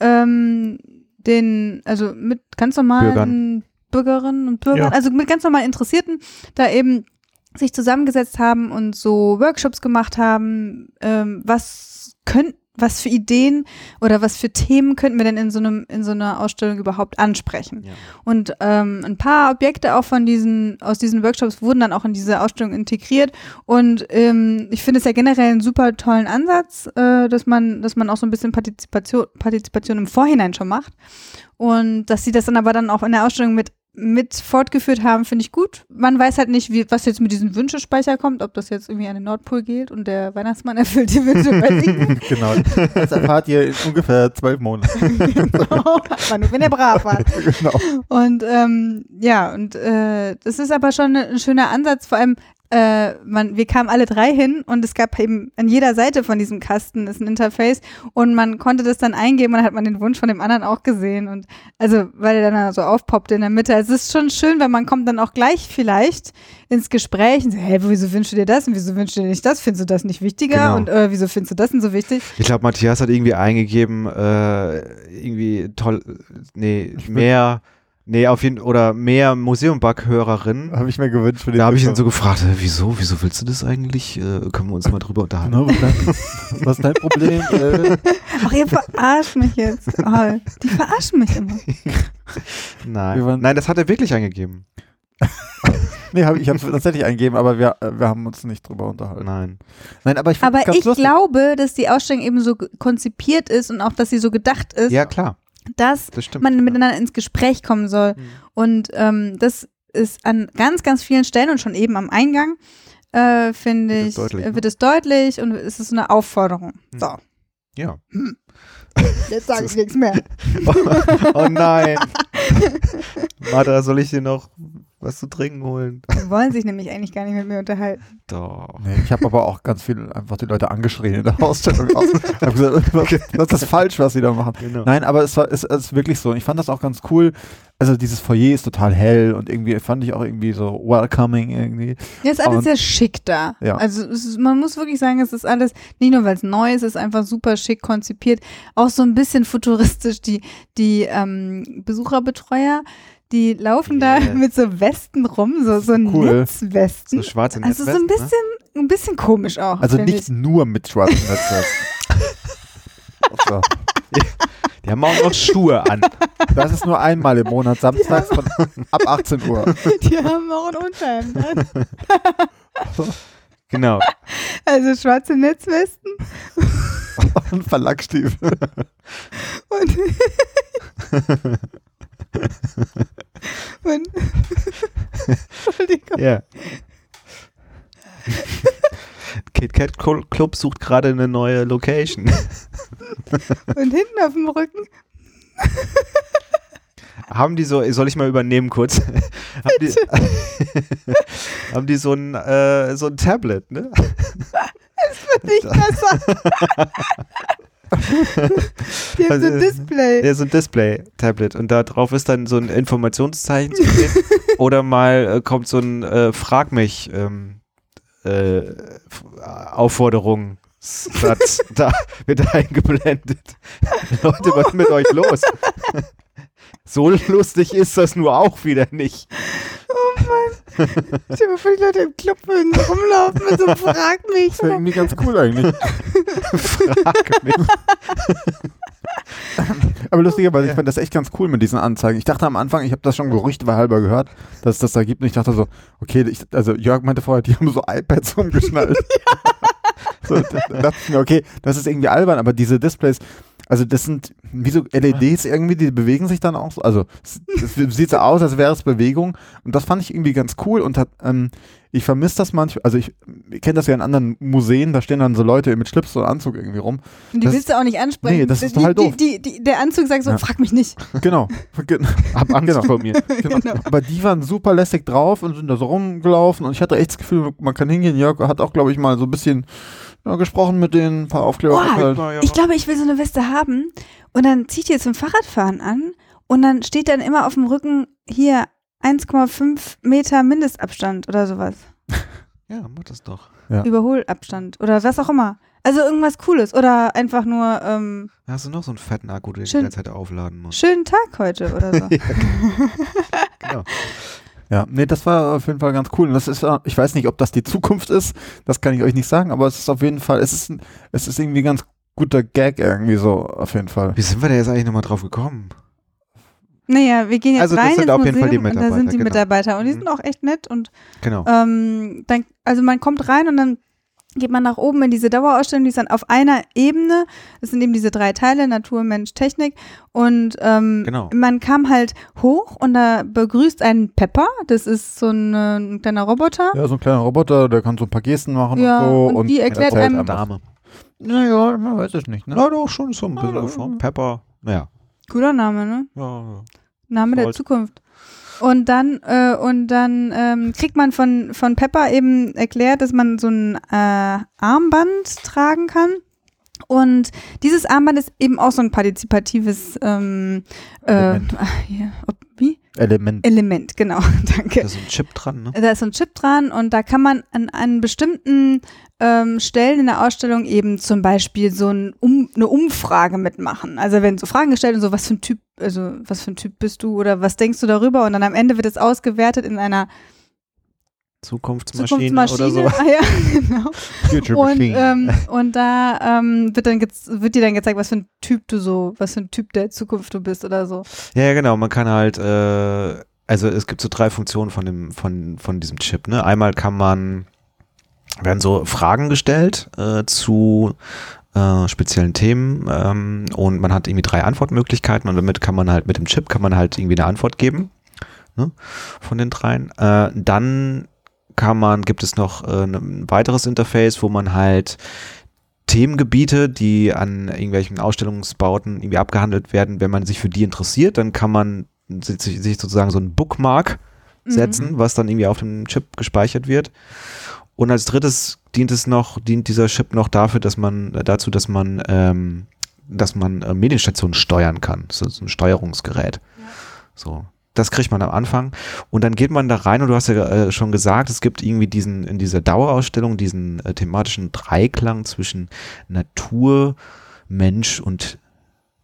ähm, den, also mit ganz normalen Bürgerinnen und Bürgern, Ja. also mit ganz normalen Interessierten, da eben sich zusammengesetzt haben und so Workshops gemacht haben, ähm, was können, was für Ideen oder was für Themen könnten wir denn in so einem in so einer Ausstellung überhaupt ansprechen? Ja. Und ähm, ein paar Objekte auch von diesen aus diesen Workshops wurden dann auch in diese Ausstellung integriert und ähm, ich finde es ja generell einen super tollen Ansatz, äh, dass man dass man auch so ein bisschen Partizipation Partizipation im Vorhinein schon macht und dass sie das dann aber dann auch in der Ausstellung mit mit fortgeführt haben, finde ich gut. Man weiß halt nicht, wie, was jetzt mit diesem Wünschespeicher kommt, ob das jetzt irgendwie an den Nordpol geht und der Weihnachtsmann erfüllt die Wünsche bei Ihnen. genau. Das erfahrt ihr in ungefähr zwölf Monaten. genau. Aber nur, wenn er brav war. genau. Und ähm, ja, und äh, das ist aber schon ein schöner Ansatz, vor allem äh, man, wir kamen alle drei hin und es gab eben an jeder Seite von diesem Kasten ist ein Interface und man konnte das dann eingeben und dann hat man den Wunsch von dem anderen auch gesehen und also weil er dann so aufpoppte in der Mitte. Also es ist schon schön, weil man kommt dann auch gleich vielleicht ins Gespräch und sagt, hey, wieso wünschst du dir das und wieso wünschst du dir nicht das? Findest du das nicht wichtiger Genau. und äh, wieso findest du das denn so wichtig? Ich glaube, Matthias hat irgendwie eingegeben, äh, irgendwie toll, nee, mehr, nee, auf jeden oder mehr Museum-Bug-Hörerinnen. Habe ich mir gewünscht für den Da habe ich ihn so gefragt, wieso, wieso willst du das eigentlich? Äh, können wir uns mal drüber unterhalten? Ne, was, ist dein Problem? Äh, Ach, ihr verarscht mich jetzt. Oh, die verarschen mich immer. Nein, waren- nein, das hat er wirklich eingegeben. nee, hab, ich habe es tatsächlich eingegeben, aber wir, äh, wir haben uns nicht drüber unterhalten. Nein. Nein, aber ich Aber ich lustig. glaube, dass die Ausstellung eben so konzipiert ist und auch, dass sie so gedacht ist, Ja, klar, dass das stimmt. man miteinander ins Gespräch kommen soll. Mhm. Und ähm, das ist an ganz, ganz vielen Stellen und schon eben am Eingang, äh, finde ich, deutlich, äh, ne? wird es deutlich und es ist eine Aufforderung. Mhm. So, Ja. jetzt sage ich nichts mehr. Oh, oh nein. Martha, soll ich dir noch was zu trinken holen? Die wollen sich nämlich eigentlich gar nicht mit mir unterhalten. Doch. Nee, ich habe aber auch ganz viel einfach die Leute angeschrien in der Ausstellung. Ich habe gesagt, was, was ist falsch, was sie da machen? Genau. Nein, aber es war es, es ist wirklich so. Ich fand das auch ganz cool. Also dieses Foyer ist total hell und irgendwie fand ich auch irgendwie so welcoming irgendwie. Ja, ist alles Und- sehr schick da. Ja. Also ist, man muss wirklich sagen, es ist alles, nicht nur weil es neu ist, es ist einfach super schick konzipiert. Auch so ein bisschen futuristisch. Die, die ähm, Besucherbetreuer, die laufen da Yeah. mit so Westen rum, so, so Cool. Netzwesten. So schwarze also so ein Netzwesten, bisschen, ein bisschen komisch auch. Also nicht ich. nur mit schwarzen Netzwesten. so. Die haben auch noch Schuhe an. Das ist nur einmal im Monat, samstags von, ab 18 Uhr. Die haben auch ein Unterhemd an. Genau. Also schwarze Netzwesten Und Verlagsstiefel. und und Entschuldigung. Ja. KitKat Cl- Club sucht gerade eine neue Location. Und hinten auf dem Rücken Haben die so, soll ich mal übernehmen kurz? haben, die, haben die so ein, äh, so ein Tablet, ne? nicht besser. Die haben so ein Also, Display. Ja, so ein Display-Tablet und da drauf ist dann so ein Informationszeichen zu sehen. Oder mal äh, kommt so ein äh, Frag mich ähm, äh, Aufforderungssatz da wird eingeblendet. Leute, was ist mit euch los? so lustig ist das nur auch wieder nicht. Oh Mann. Ich habe die Leute im Club würden so rumlaufen mit so Frag mich. Das wäre irgendwie ganz cool eigentlich. Frag mich. Aber lustigerweise, ich fand das echt ganz cool mit diesen Anzeigen. Ich dachte am Anfang, ich habe das schon gerüchtehalber gehört, dass es das da gibt. Und ich dachte so, okay, ich, also Jörg meinte vorher, die haben so iPads umgeschnallt. so, da da dachte ich mir, okay, das ist irgendwie albern, aber diese Displays, also das sind wie so LEDs irgendwie, die bewegen sich dann auch so. Also es, es sieht so aus, als wäre es Bewegung. Und das fand ich irgendwie ganz cool und hat, ähm, ich vermisse das manchmal, also ich, ich kenne das ja in anderen Museen, da stehen dann so Leute mit Schlips und Anzug irgendwie rum. Und die Das- willst du auch nicht ansprechen. Nee, das ist die, total doof. Die, die, die, der Anzug sagt so, Ja. frag mich nicht. Genau. Gen- Hab Angst Genau. vor mir. Genau. Genau. Aber die waren super lässig drauf und sind da so rumgelaufen und ich hatte echt das Gefühl, man kann hingehen. Jörg hat auch, glaube ich, mal so ein bisschen ja, gesprochen mit denen, ein paar Aufkleber. Boah, aufgehalten. Ich glaube, ich will so eine Weste haben und dann zieht ihr zum Fahrradfahren an und dann steht dann immer auf dem Rücken hier 1,5 Meter Mindestabstand oder sowas. Ja, mach das doch. Überholabstand oder was auch immer. Also irgendwas Cooles oder einfach nur ähm, Hast du noch so einen fetten Akku, den du Schön. die ganze Zeit aufladen musst? schönen Tag heute oder so. Genau. Ja, nee, das war auf jeden Fall ganz cool. Und das ist, äh, ich weiß nicht, ob das die Zukunft ist, das kann ich euch nicht sagen, aber es ist auf jeden Fall, es ist, ein- es ist irgendwie ein ganz guter Gag irgendwie so, auf jeden Fall. Wie sind wir da jetzt eigentlich nochmal drauf gekommen? Naja, wir gehen jetzt Also das rein sind ins auf jeden Fall die Museum und da sind die Mitarbeiter, genau. Mitarbeiter und die Mhm. sind auch echt nett und Genau. ähm, dann, also man kommt rein und dann geht man nach oben in diese Dauerausstellung, die ist dann auf einer Ebene. Das sind eben diese drei Teile, Natur, Mensch, Technik. Und ähm, Genau. man kam halt hoch und da begrüßt einen Pepper. Das ist so ein, äh, ein kleiner Roboter. Ja, so ein kleiner Roboter, der kann so ein paar Gesten machen Ja, und so. und die erklärt einem-. Dame. Naja, man weiß es nicht, ne? Na doch, schon so ein bisschen. Pepper. Naja. Cooler Name, ne? Ja, Name der Stolz. Zukunft. Und dann, äh, und dann ähm, kriegt man von, von Pepper eben erklärt, dass man so ein äh, Armband tragen kann. Und dieses Armband ist eben auch so ein partizipatives ähm, äh, ob, wie? Element. Element, genau, danke. Da ist ein Chip dran, ne? Da ist ein Chip dran und da kann man an, an bestimmten ähm, Stellen in der Ausstellung eben zum Beispiel so ein um, eine Umfrage mitmachen. Also wenn so Fragen gestellt und so, was für ein Typ, also was für ein Typ bist du oder was denkst du darüber? Und dann am Ende wird es ausgewertet in einer Zukunftsmaschine, Zukunftsmaschine. oder so. Ah, ja, genau. Future Und, ähm, und da ähm, wird dann wird dir dann gezeigt, was für ein Typ du so, was für ein Typ der Zukunft du bist oder so. Ja, ja, genau. Man kann halt, äh, also es gibt so drei Funktionen von dem, von, von diesem Chip. Ne? Einmal kann man, werden so Fragen gestellt äh, zu äh, speziellen Themen ähm, und man hat irgendwie drei Antwortmöglichkeiten und damit kann man halt mit dem Chip kann man halt irgendwie eine Antwort geben ne? von den dreien. Äh, dann kann man, gibt es noch äh, ein weiteres Interface, wo man halt Themengebiete, die an irgendwelchen Ausstellungsbauten irgendwie abgehandelt werden, wenn man sich für die interessiert, dann kann man sich, sozusagen so ein Bookmark setzen, was dann irgendwie auf dem Chip gespeichert wird. Und als drittes dient es noch, dient dieser Chip noch dafür, dass man äh, dazu, dass man, ähm, dass man äh, Medienstationen steuern kann. Ist so ein Steuerungsgerät. So. Das kriegt man am Anfang. Und dann geht man da rein und du hast ja äh, schon gesagt, es gibt irgendwie diesen, in dieser Dauerausstellung diesen äh, thematischen Dreiklang zwischen Natur, Mensch und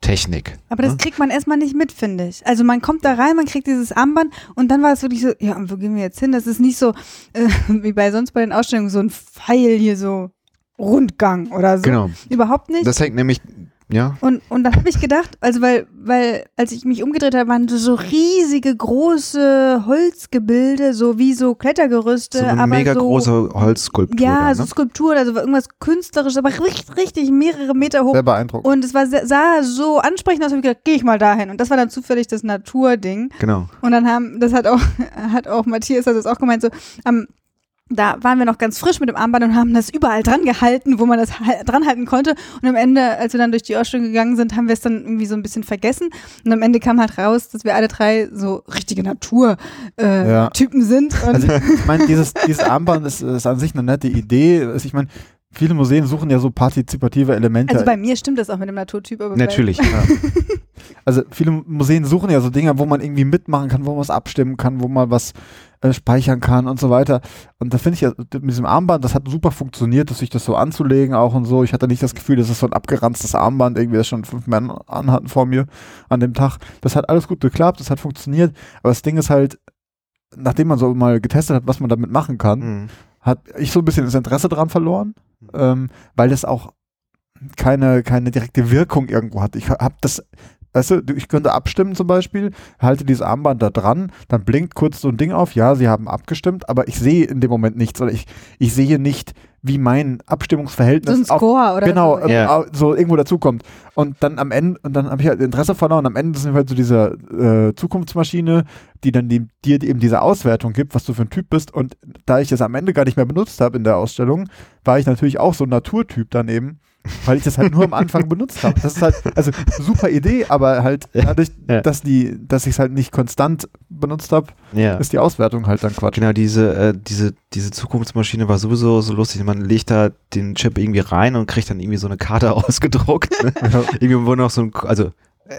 Technik. Aber das ne? kriegt man erstmal nicht mit, finde ich. Also man kommt da rein, man kriegt dieses Armband und dann war es wirklich so, ja, und wo gehen wir jetzt hin? Das ist nicht so, äh, wie bei sonst bei den Ausstellungen, so ein Pfeil hier so Rundgang oder so. Genau. Überhaupt nicht. Das hängt nämlich, ja, Und, und dann habe ich gedacht, also weil, weil, als ich mich umgedreht habe, waren so riesige, große Holzgebilde, so wie so Klettergerüste, so eine aber mega so, große Holzskulptur. Ja, da, so ne? Skulpturen, also irgendwas Künstlerisches, aber richtig, richtig mehrere Meter hoch. Sehr beeindruckend. Und es war sehr, sah so ansprechend aus, hab ich gedacht, geh ich mal dahin. Und das war dann zufällig das Naturding. Genau. Und dann haben, das hat auch, hat auch Matthias hat das auch gemeint, so, am, da waren wir noch ganz frisch mit dem Armband und haben das überall dran gehalten, wo man das dran halten konnte. Und am Ende, als wir dann durch die Ausstellung gegangen sind, haben wir es dann irgendwie so ein bisschen vergessen. Und am Ende kam halt raus, dass wir alle drei so richtige Natur-Typen äh, Ja. Sind. Also ich meine, dieses, dieses Armband ist, ist an sich eine nette Idee. Also Ich meine, viele Museen suchen ja so partizipative Elemente. also bei mir stimmt das auch mit dem Naturtyp. Aber Natürlich. also viele Museen suchen ja so Dinge, wo man irgendwie mitmachen kann, wo man was abstimmen kann, wo man was äh, speichern kann und so weiter. Und da finde ich ja mit diesem Armband, das hat super funktioniert, dass sich das so anzulegen auch und so. Ich hatte nicht das Gefühl, das ist so ein abgeranztes Armband, irgendwie das schon fünf Männer anhatten vor mir an dem Tag. Das hat alles gut geklappt, das hat funktioniert. Aber das Ding ist halt, nachdem man so mal getestet hat, was man damit machen kann, Mhm. Hat ich so ein bisschen das Interesse dran verloren, ähm, weil das auch keine, keine direkte Wirkung irgendwo hat. Ich habe das, weißt du, ich könnte abstimmen zum Beispiel, halte dieses Armband da dran, dann blinkt kurz so ein Ding auf, ja, sie haben abgestimmt, aber ich sehe in dem Moment nichts oder ich, ich sehe nicht, wie mein Abstimmungsverhältnis so ein Score oder genau, so. ähm, Ja. au- so irgendwo dazukommt. Und dann am Ende, und dann habe ich halt Interesse verloren. Am Ende sind wir halt so diese äh, Zukunftsmaschine, die dann die, dir eben diese Auswertung gibt, was du für ein Typ bist. Und da ich das am Ende gar nicht mehr benutzt habe in der Ausstellung, war ich natürlich auch so ein Naturtyp daneben, weil ich das halt nur am Anfang benutzt habe. Das ist halt, also super Idee, aber halt dadurch, Ja. dass die, dass ich es halt nicht konstant benutzt habe, Ja. ist die Auswertung halt dann Quatsch. Genau, diese, äh, diese, diese Zukunftsmaschine war sowieso so lustig. Man legt da den Chip irgendwie rein und kriegt dann irgendwie so eine Karte ausgedruckt. Ne? irgendwie wo noch so ein, also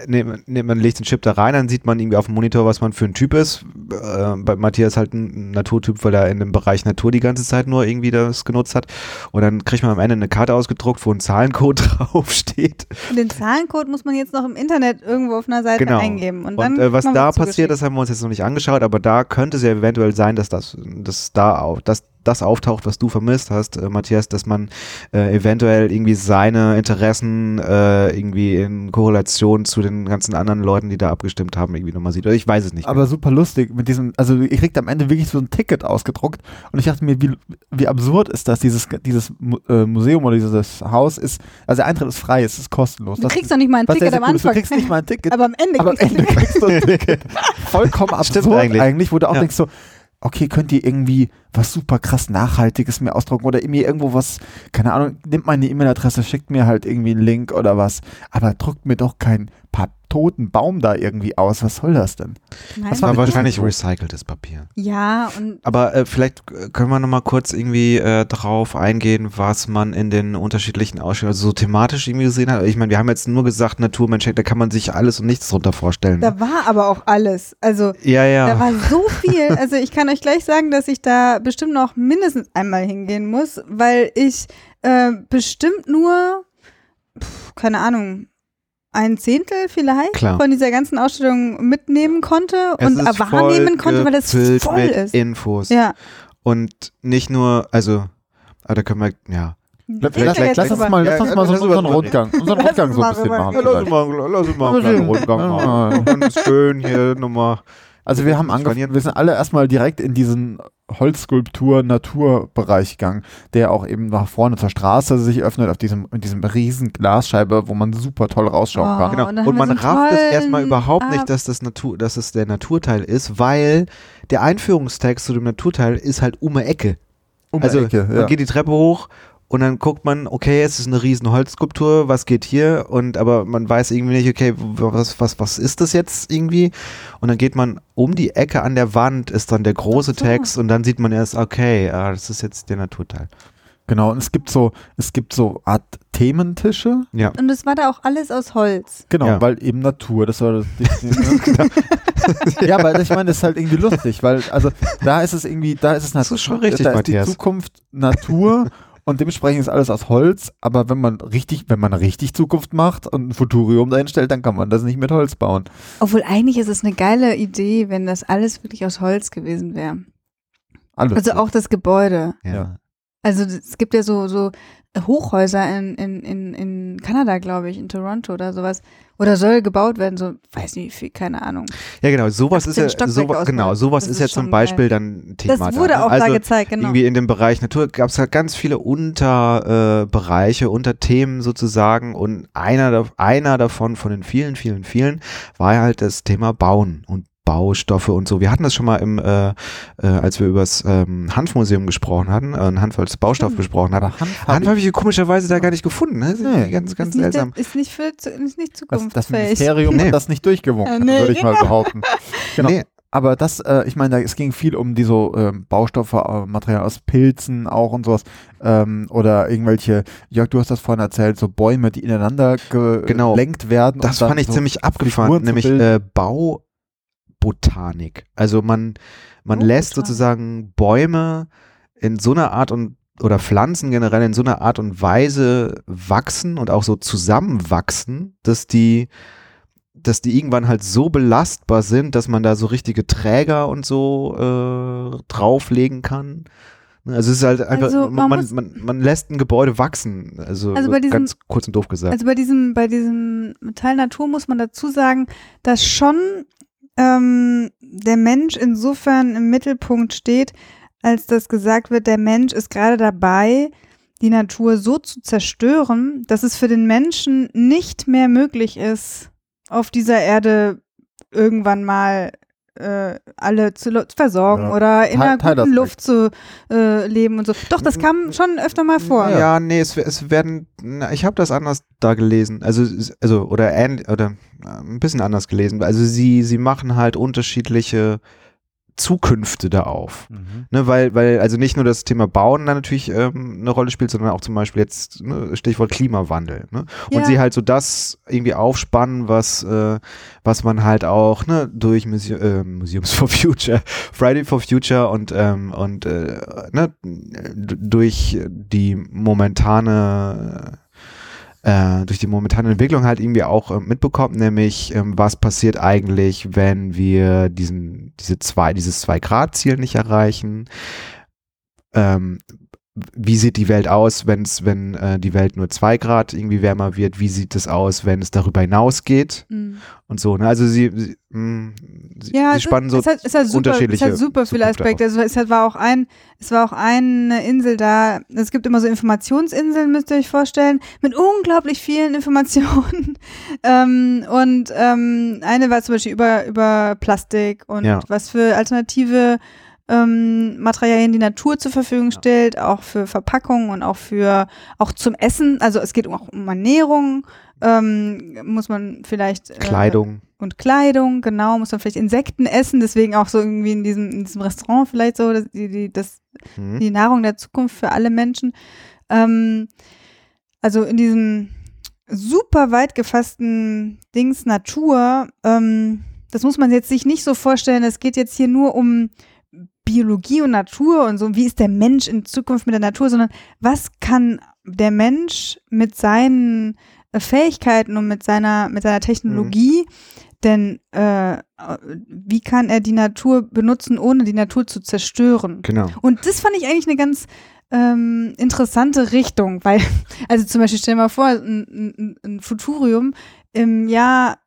nee, man- nee, man legt den Chip da rein, dann sieht man irgendwie auf dem Monitor, was man für ein Typ ist. Äh, bei Matthias halt ein Naturtyp, weil er in dem Bereich Natur die ganze Zeit nur irgendwie das genutzt hat. Und dann kriegt man am Ende eine Karte ausgedruckt, wo ein Zahlencode draufsteht. Und den Zahlencode muss man jetzt noch im Internet irgendwo auf einer Seite Genau. eingeben. Und, Und, dann äh, was da passiert, das haben wir uns jetzt noch nicht angeschaut, aber da könnte es ja eventuell sein, dass das, dass da auch, dass das auftaucht, was du vermisst hast, äh, Matthias, dass man äh, eventuell irgendwie seine Interessen äh, irgendwie in Korrelation zu den ganzen anderen Leuten, die da abgestimmt haben, irgendwie nochmal sieht. Oder ich weiß es nicht. Aber super lustig mit diesem, also ihr kriegt am Ende wirklich so ein Ticket ausgedruckt und ich dachte mir, wie, wie absurd ist das, dieses, dieses äh, Museum oder dieses Haus ist, also der Eintritt ist frei, es ist kostenlos. Du Das kriegst doch nicht mal ein Ticket am cool ist. Du Anfang. kriegst nicht mal ein Ticket, aber am Ende aber am kriegst du Ende kriegst du ein Ticket. Vollkommen Stimmt absurd eigentlich. eigentlich. wo du auch Ja. denkst so, okay, könnt ihr irgendwie was super krass Nachhaltiges mir ausdrucken oder mir irgendwo was, keine Ahnung, nimmt meine E-Mail-Adresse, schickt mir halt irgendwie einen Link oder was, aber druckt mir doch kein toten Baum da irgendwie aus. Was soll das denn? Nein, Das war wahrscheinlich doof. recyceltes Papier. ja, und Aber äh, vielleicht äh, können wir noch mal kurz irgendwie äh, drauf eingehen, was man in den unterschiedlichen Ausstellungen also so thematisch irgendwie gesehen hat. Ich meine, wir haben jetzt nur gesagt, Naturmensch, da kann man sich alles und nichts drunter vorstellen. da war aber auch alles. Also ja, ja. Da war so viel. Also ich kann euch gleich sagen, dass ich da bestimmt noch mindestens einmal hingehen muss, weil ich äh, bestimmt nur, pf, keine Ahnung, ein Zehntel vielleicht Klar. von dieser ganzen Ausstellung mitnehmen konnte Es und wahrnehmen konnte, weil es voll mit ist. Infos. Ja. Und nicht nur, also, aber da können wir, ja. Lass, lass, lass uns mal, lass uns Ja, mal so lass uns unseren Rundgang, unseren Lass Rundgang uns so ein mal bisschen machen. reden. vielleicht. mal, lass uns mal einen kleinen Rundgang machen. Ganz schön hier nochmal. Also wir haben angefangen, wir sind alle erstmal direkt in diesen Holzskulptur-Naturbereich gegangen, der auch eben nach vorne zur Straße sich öffnet, auf diesem, in diesem riesen Glasscheibe, wo man super toll rausschauen Oh. kann. Genau. und Und, man so rafft es erstmal überhaupt Ab- nicht, dass das Natur, dass es der Naturteil ist, weil der Einführungstext zu dem Naturteil ist halt um die Ecke. Um Also Ecke, man ja. geht die Treppe hoch und dann guckt man, okay, es ist eine riesen Holzskulptur, was geht hier? Und aber man weiß irgendwie nicht, okay, was, was, was ist das jetzt irgendwie? Und dann geht man um die Ecke an der Wand, ist dann der große so. Text und dann sieht man erst, okay, ah, das ist jetzt der Naturteil. Genau, und es gibt so, es gibt so Art Thementische. Ja. Und es war da auch alles aus Holz. Genau, Ja. weil eben Natur, das war das. ja, aber ich meine, das ist halt irgendwie lustig, weil, also da ist es irgendwie, da ist es Das ist schon richtig, da ist Matthias. die Zukunft Natur und dementsprechend ist alles aus Holz, aber wenn man richtig, wenn man richtig Zukunft macht und ein Futurium dahin stellt, dann kann man das nicht mit Holz bauen. Obwohl eigentlich ist es eine geile Idee, wenn das alles wirklich aus Holz gewesen wäre. Alles. Also auch das Gebäude. Ja. Ja. Also es gibt ja so, so Hochhäuser in, in, in, in Kanada, glaube ich, in Toronto oder sowas. Oder soll gebaut werden, so, weiß nicht wie viel, keine Ahnung. Ja, genau, sowas ist 18 ja, aus genau, sowas ist ist ja zum Beispiel geil. dann Thema. Das wurde da, ne? auch also, da gezeigt, genau. Irgendwie in dem Bereich Natur gab es halt ganz viele Unterbereiche, äh, Unterthemen sozusagen und einer, einer davon von den vielen, vielen, vielen war halt das Thema Bauen und Baustoffe und so. Wir hatten das schon mal im, äh, äh, als wir über das ähm, Hanfmuseum gesprochen hatten, äh, Hanf als Baustoff Hm. besprochen hatten. Aber Hanf Hanf habe ich komischerweise da gar nicht gefunden. Ne? Nee. Ganz, ganz ist, nicht, seltsam. ist nicht, für, ist nicht das, das zukunftsfähig. Ministerium Nee. hat das nicht durchgewunken, Äh, nee, würde ich mal behaupten. Genau. Nee, Aber das, äh, ich meine, da, es ging viel um die so ähm, Baustoffe, äh, Material aus Pilzen auch und sowas. Ähm, oder irgendwelche, Jörg, du hast das vorhin erzählt, so Bäume, die ineinander ge Genau. gelenkt werden. Das fand ich so ziemlich abgefahren, nämlich bilden. Baubotanik. Also man, man Oh, lässt Botanik. sozusagen Bäume in so einer Art und oder Pflanzen generell in so einer Art und Weise wachsen und auch so zusammenwachsen, dass die dass die irgendwann halt so belastbar sind, dass man da so richtige Träger und so äh, drauflegen kann. Also es ist halt einfach, Also man man, man, man lässt ein Gebäude wachsen. Also, Also diesem- ganz kurz und doof gesagt. Also bei diesem, bei diesem Teil Natur muss man dazu sagen, dass schon ähm, der Mensch insofern im Mittelpunkt steht, als das gesagt wird, der Mensch ist gerade dabei, die Natur so zu zerstören, dass es für den Menschen nicht mehr möglich ist, auf dieser Erde irgendwann mal äh, alle zu versorgen Ja. oder in Teil- das guten Luft zu äh, leben und so. Doch, das kam schon öfter mal vor. Ja, nee, es, es werden, na, ich habe das anders da gelesen, also, also oder, ähn- oder äh, ein bisschen anders gelesen. Also sie, sie machen halt unterschiedliche Zukünfte da auf. Mhm. Ne, weil, weil, also nicht nur das Thema Bauen da natürlich ähm, eine Rolle spielt, sondern auch zum Beispiel jetzt, ne, Stichwort Klimawandel. Ne? Und Ja. sie halt so das irgendwie aufspannen, was, äh, was man halt auch ne, durch Muse äh, Museums for Future, Friday for Future und, ähm, und äh, ne, durch die momentane äh, durch die momentane Entwicklung halt irgendwie auch äh, mitbekommt, nämlich ähm, was passiert eigentlich, wenn wir diesen, diese zwei, dieses Zwei-Grad-Ziel nicht erreichen. Ähm, wie sieht die Welt aus, wenn's, wenn äh, die Welt nur zwei Grad irgendwie wärmer wird? Wie sieht es aus, wenn es darüber hinausgeht? Mhm. Und so, ne? Also sie, sie, mh, sie, Ja, sie es, spannen so es, hat, es hat super, unterschiedliche es hat super viele Aspekte. Also es hat, war auch ein, es war auch eine Insel da. Es gibt immer so Informationsinseln, müsst ihr euch vorstellen, mit unglaublich vielen Informationen. ähm, und ähm, eine war zum Beispiel über über Plastik und Ja. was für alternative ähm, Materialien die Natur zur Verfügung stellt, auch für Verpackungen und auch für auch zum Essen. Also es geht auch um Ernährung. ähm, muss man vielleicht äh, Kleidung. und Kleidung, genau, muss man vielleicht Insekten essen, deswegen auch so irgendwie in diesem, in diesem Restaurant vielleicht so, dass die, die, das, Mhm. die Nahrung der Zukunft für alle Menschen. Ähm, also in diesem super weit gefassten Dings Natur, ähm, das muss man jetzt sich nicht so vorstellen, es geht jetzt hier nur um Biologie und Natur und so, wie ist der Mensch in Zukunft mit der Natur, sondern was kann der Mensch mit seinen äh, Fähigkeiten und mit seiner, mit seiner Technologie denn, äh, wie kann er die Natur benutzen, ohne die Natur zu zerstören? Genau. Und das fand ich eigentlich eine ganz ähm, interessante Richtung, weil, also zum Beispiel stell dir mal vor, ein, ein, ein Futurium im Jahr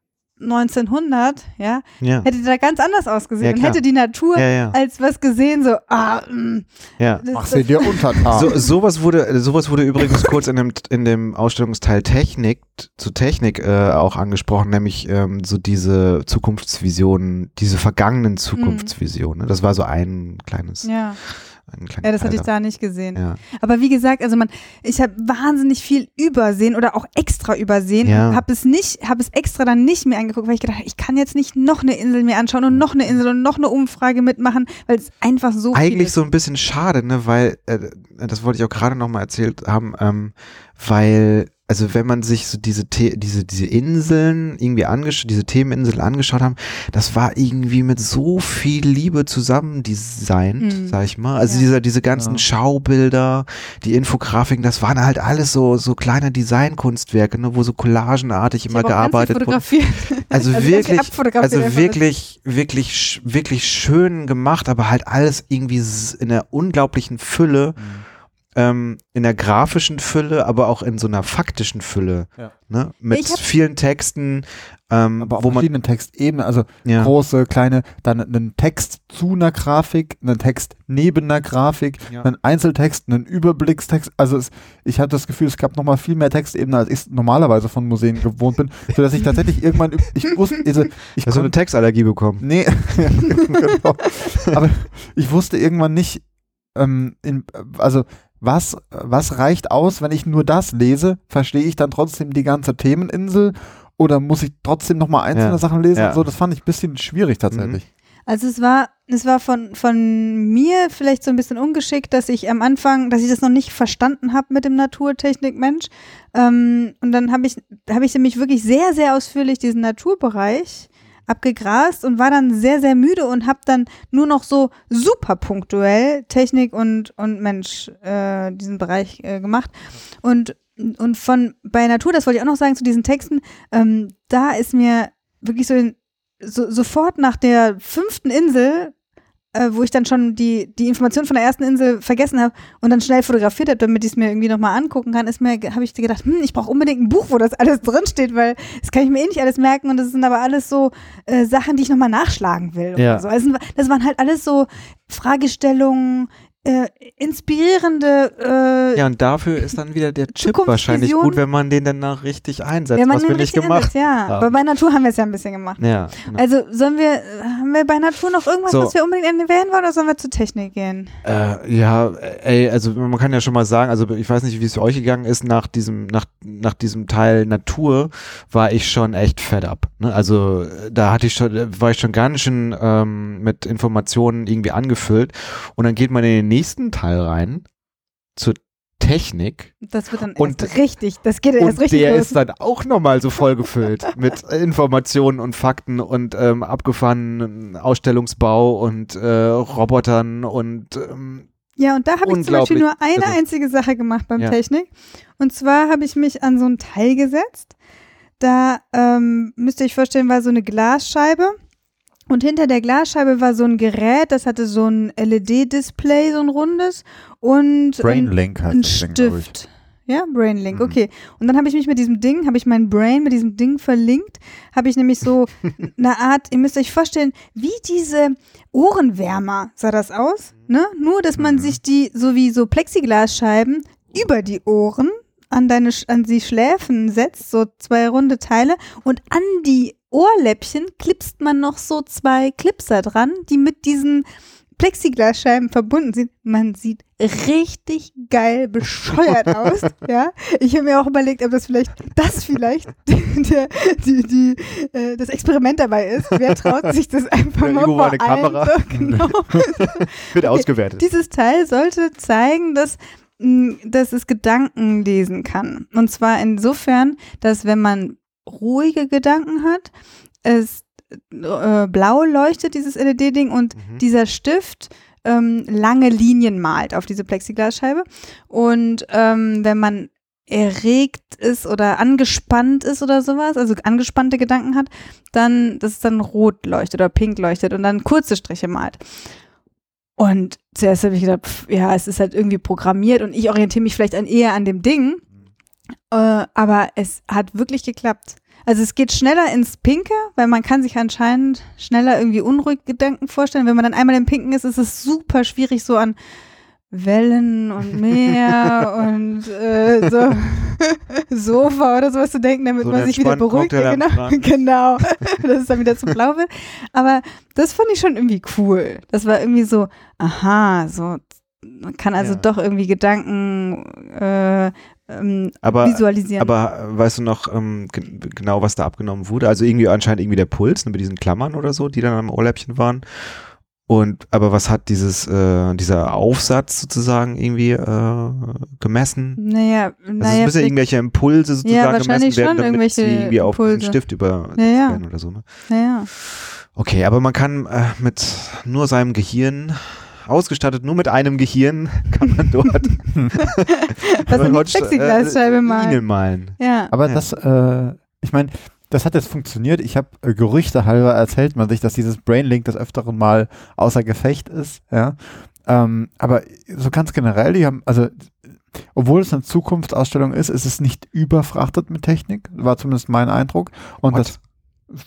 1900, ja, Ja. hätte da ganz anders ausgesehen Ja, und hätte die Natur Ja, ja. als was gesehen, so, ah, mm, ja. das, Mach sie dir untertan. So, sowas wurde, sowas wurde übrigens kurz in dem, in dem Ausstellungsteil Technik, zu Technik äh, auch angesprochen, nämlich ähm, so diese Zukunftsvisionen, diese vergangenen Zukunftsvisionen. ne? Das war so ein kleines, ja, ein kleiner ja, das Teil hatte ich da nicht gesehen. Ja. Aber wie gesagt, also man, ich habe wahnsinnig viel übersehen oder auch extra übersehen. Ja. Habe es nicht, habe es extra dann nicht mehr angeguckt, weil ich gedacht, habe, ich kann jetzt nicht noch eine Insel mir anschauen und noch eine Insel und noch eine Umfrage mitmachen, weil es einfach so viel Eigentlich so ein bisschen schade, ne, weil, äh, das wollte ich auch gerade nochmal erzählt haben, ähm, weil, also wenn man sich so diese, The diese, diese Inseln irgendwie angeschaut, diese Themeninseln angeschaut haben, das war irgendwie mit so viel Liebe zusammen designt, Mhm. sag ich mal. Also Ja. dieser, diese ganzen Ja. Schaubilder, die Infografiken, das waren halt alles so, so kleine Designkunstwerke, ne, wo so collagenartig Ich immer gearbeitet wurde. Also, viel wirklich, also wirklich, wirklich, wirklich schön gemacht, aber halt alles irgendwie in einer unglaublichen Fülle, ähm, in der grafischen Fülle, aber auch in so einer faktischen Fülle, Ja. ne? Mit vielen Texten, ähm, Aber auf wo man, verschiedenen Textebenen, also ja, große, kleine, dann einen Text zu einer Grafik, einen Text neben einer Grafik, Ja. einen Einzeltext, einen Überblickstext. Also es, ich hatte das Gefühl, es gab noch mal viel mehr Textebenen, als ich normalerweise von Museen gewohnt bin, sodass ich tatsächlich irgendwann, ich wusste, also, ich hast du eine Textallergie bekommen. nee, genau. aber ich wusste irgendwann nicht, ähm, in, also was, was reicht aus, wenn ich nur das lese? Verstehe ich dann trotzdem die ganze Themeninsel? Oder muss ich trotzdem nochmal einzelne Ja. Sachen lesen? Ja. So, das fand ich ein bisschen schwierig tatsächlich. Also es war, es war von, von mir vielleicht so ein bisschen ungeschickt, dass ich am Anfang, dass ich das noch nicht verstanden habe mit dem Naturtechnik-Mensch. Ähm, und dann habe ich, habe ich nämlich wirklich sehr, sehr ausführlich diesen Naturbereich abgegrast und war dann sehr, sehr müde und habe dann nur noch so super punktuell Technik und, und Mensch äh, diesen Bereich äh, gemacht. Und, und von bei Natur, das wollte ich auch noch sagen zu diesen Texten, ähm, da ist mir wirklich so, in, so sofort nach der fünften Insel, äh, wo ich dann schon die, die Information von der ersten Insel vergessen habe und dann schnell fotografiert habe, damit ich es mir irgendwie nochmal angucken kann, ist mir, habe ich gedacht, hm, ich brauche unbedingt ein Buch, wo das alles drinsteht, weil das kann ich mir eh nicht alles merken und das sind aber alles so äh, Sachen, die ich nochmal nachschlagen will. Ja. So. Also, das waren halt alles so Fragestellungen, äh, inspirierende äh, Ja, und dafür ist dann wieder der Chip wahrscheinlich gut, wenn man den danach richtig einsetzt, wenn man was wir nicht gemacht einsetzt, ja. haben. Aber bei Natur haben wir es ja ein bisschen gemacht. Ja, genau. Also sollen wir, haben wir bei Natur noch irgendwas, So. was wir unbedingt erwähnen wollen oder sollen wir zur Technik gehen? Äh, ja, ey, also man kann ja schon mal sagen, also ich weiß nicht, wie es euch gegangen ist, nach diesem, nach, nach diesem Teil Natur war ich schon echt fed up. Ne? Also äh, da hatte ich schon, äh, war ich schon ganz schön ähm, mit Informationen irgendwie angefüllt. Und dann geht man in den nächsten Teil rein, zur Technik. Das wird dann Und- erst richtig, das geht erst Und richtig der los. ist dann auch nochmal so voll gefüllt mit Informationen und Fakten und ähm, abgefahrenen Ausstellungsbau und äh, Robotern und ähm, Ja, und da habe ich zum Beispiel nur eine Also- einzige Sache gemacht beim Ja. Technik. Und zwar habe ich mich an so ein Teil gesetzt. Da ähm, müsst ihr euch vorstellen, war so eine Glasscheibe. Und hinter der Glasscheibe war so ein Gerät, das hatte so ein LED-Display, so ein rundes. Und ein, Brainlink heißt ein ich. Stift. Ja, Brainlink, Mhm. okay. Und dann habe ich mich mit diesem Ding, habe ich mein Brain mit diesem Ding verlinkt, habe ich nämlich so eine Art, ihr müsst euch vorstellen, wie diese Ohrenwärmer sah das aus, ne? Nur, dass man Mhm. sich die, so wie so Plexiglasscheiben über die Ohren an deine, an die Schläfen setzt, so zwei runde Teile und an die Ohrläppchen klipst man noch so zwei Clipser dran, die mit diesen Plexiglasscheiben verbunden sind, man sieht richtig geil bescheuert aus. ja, ich habe mir auch überlegt, ob das vielleicht, das vielleicht der, die, die, äh, das Experiment dabei ist. Wer traut sich das einfach Ja, mal vor eine Kamera. allen- Genau. Wird ausgewertet. Dieses Teil sollte zeigen, dass, dass es Gedanken lesen kann. Und zwar insofern, dass wenn man ruhige Gedanken hat, es äh, blau leuchtet, dieses LED-Ding, und Mhm. dieser Stift ähm, lange Linien malt auf diese Plexiglasscheibe. Und ähm, wenn man erregt ist oder angespannt ist oder sowas, also angespannte Gedanken hat, dann, dass es dann rot leuchtet oder pink leuchtet und dann kurze Striche malt. Und zuerst habe ich gedacht, pff, ja, es ist halt irgendwie programmiert und ich orientiere mich vielleicht an, eher an dem Ding. Äh, aber es hat wirklich geklappt. Also es geht schneller ins Pinke, weil man kann sich anscheinend schneller irgendwie unruhig Gedanken vorstellen. Wenn man dann einmal im Pinken ist, ist es super schwierig, so an Wellen und Meer und äh, so Sofa oder sowas zu denken, damit So man sich wieder beruhigt. Genau, Strand. genau. dass es dann wieder zu blau wird. Aber das fand ich schon irgendwie cool. Das war irgendwie so, aha, so man kann also Ja. doch irgendwie Gedanken äh, ähm, Aber, visualisieren. aber äh, weißt du noch ähm, ge- genau, was da abgenommen wurde? Also irgendwie anscheinend irgendwie der Puls ne, mit diesen Klammern oder so, die dann am Ohrläppchen waren. Und aber was hat dieses äh, dieser Aufsatz sozusagen irgendwie äh, gemessen? naja, Also es naja, müssen ja irgendwelche Impulse sozusagen Ja, wahrscheinlich gemessen werden, schon damit irgendwelche sie irgendwie auf den Impulse. Stift über Ja, ja. werden oder so. Ne? naja. Okay, aber man kann äh, mit nur seinem Gehirn ausgestattet, nur mit einem Gehirn kann man dort Was in die Plexiglasscheibe malen. Linien malen. Ja. Aber Ja. das, äh, ich meine, das hat jetzt funktioniert. Ich habe äh, Gerüchte halber erzählt man sich, dass dieses Brainlink des Öfteren mal außer Gefecht ist. Ja. Ähm, aber so ganz generell, die haben, also obwohl es eine Zukunftsausstellung ist, ist es nicht überfrachtet mit Technik, war zumindest mein Eindruck. Und What? das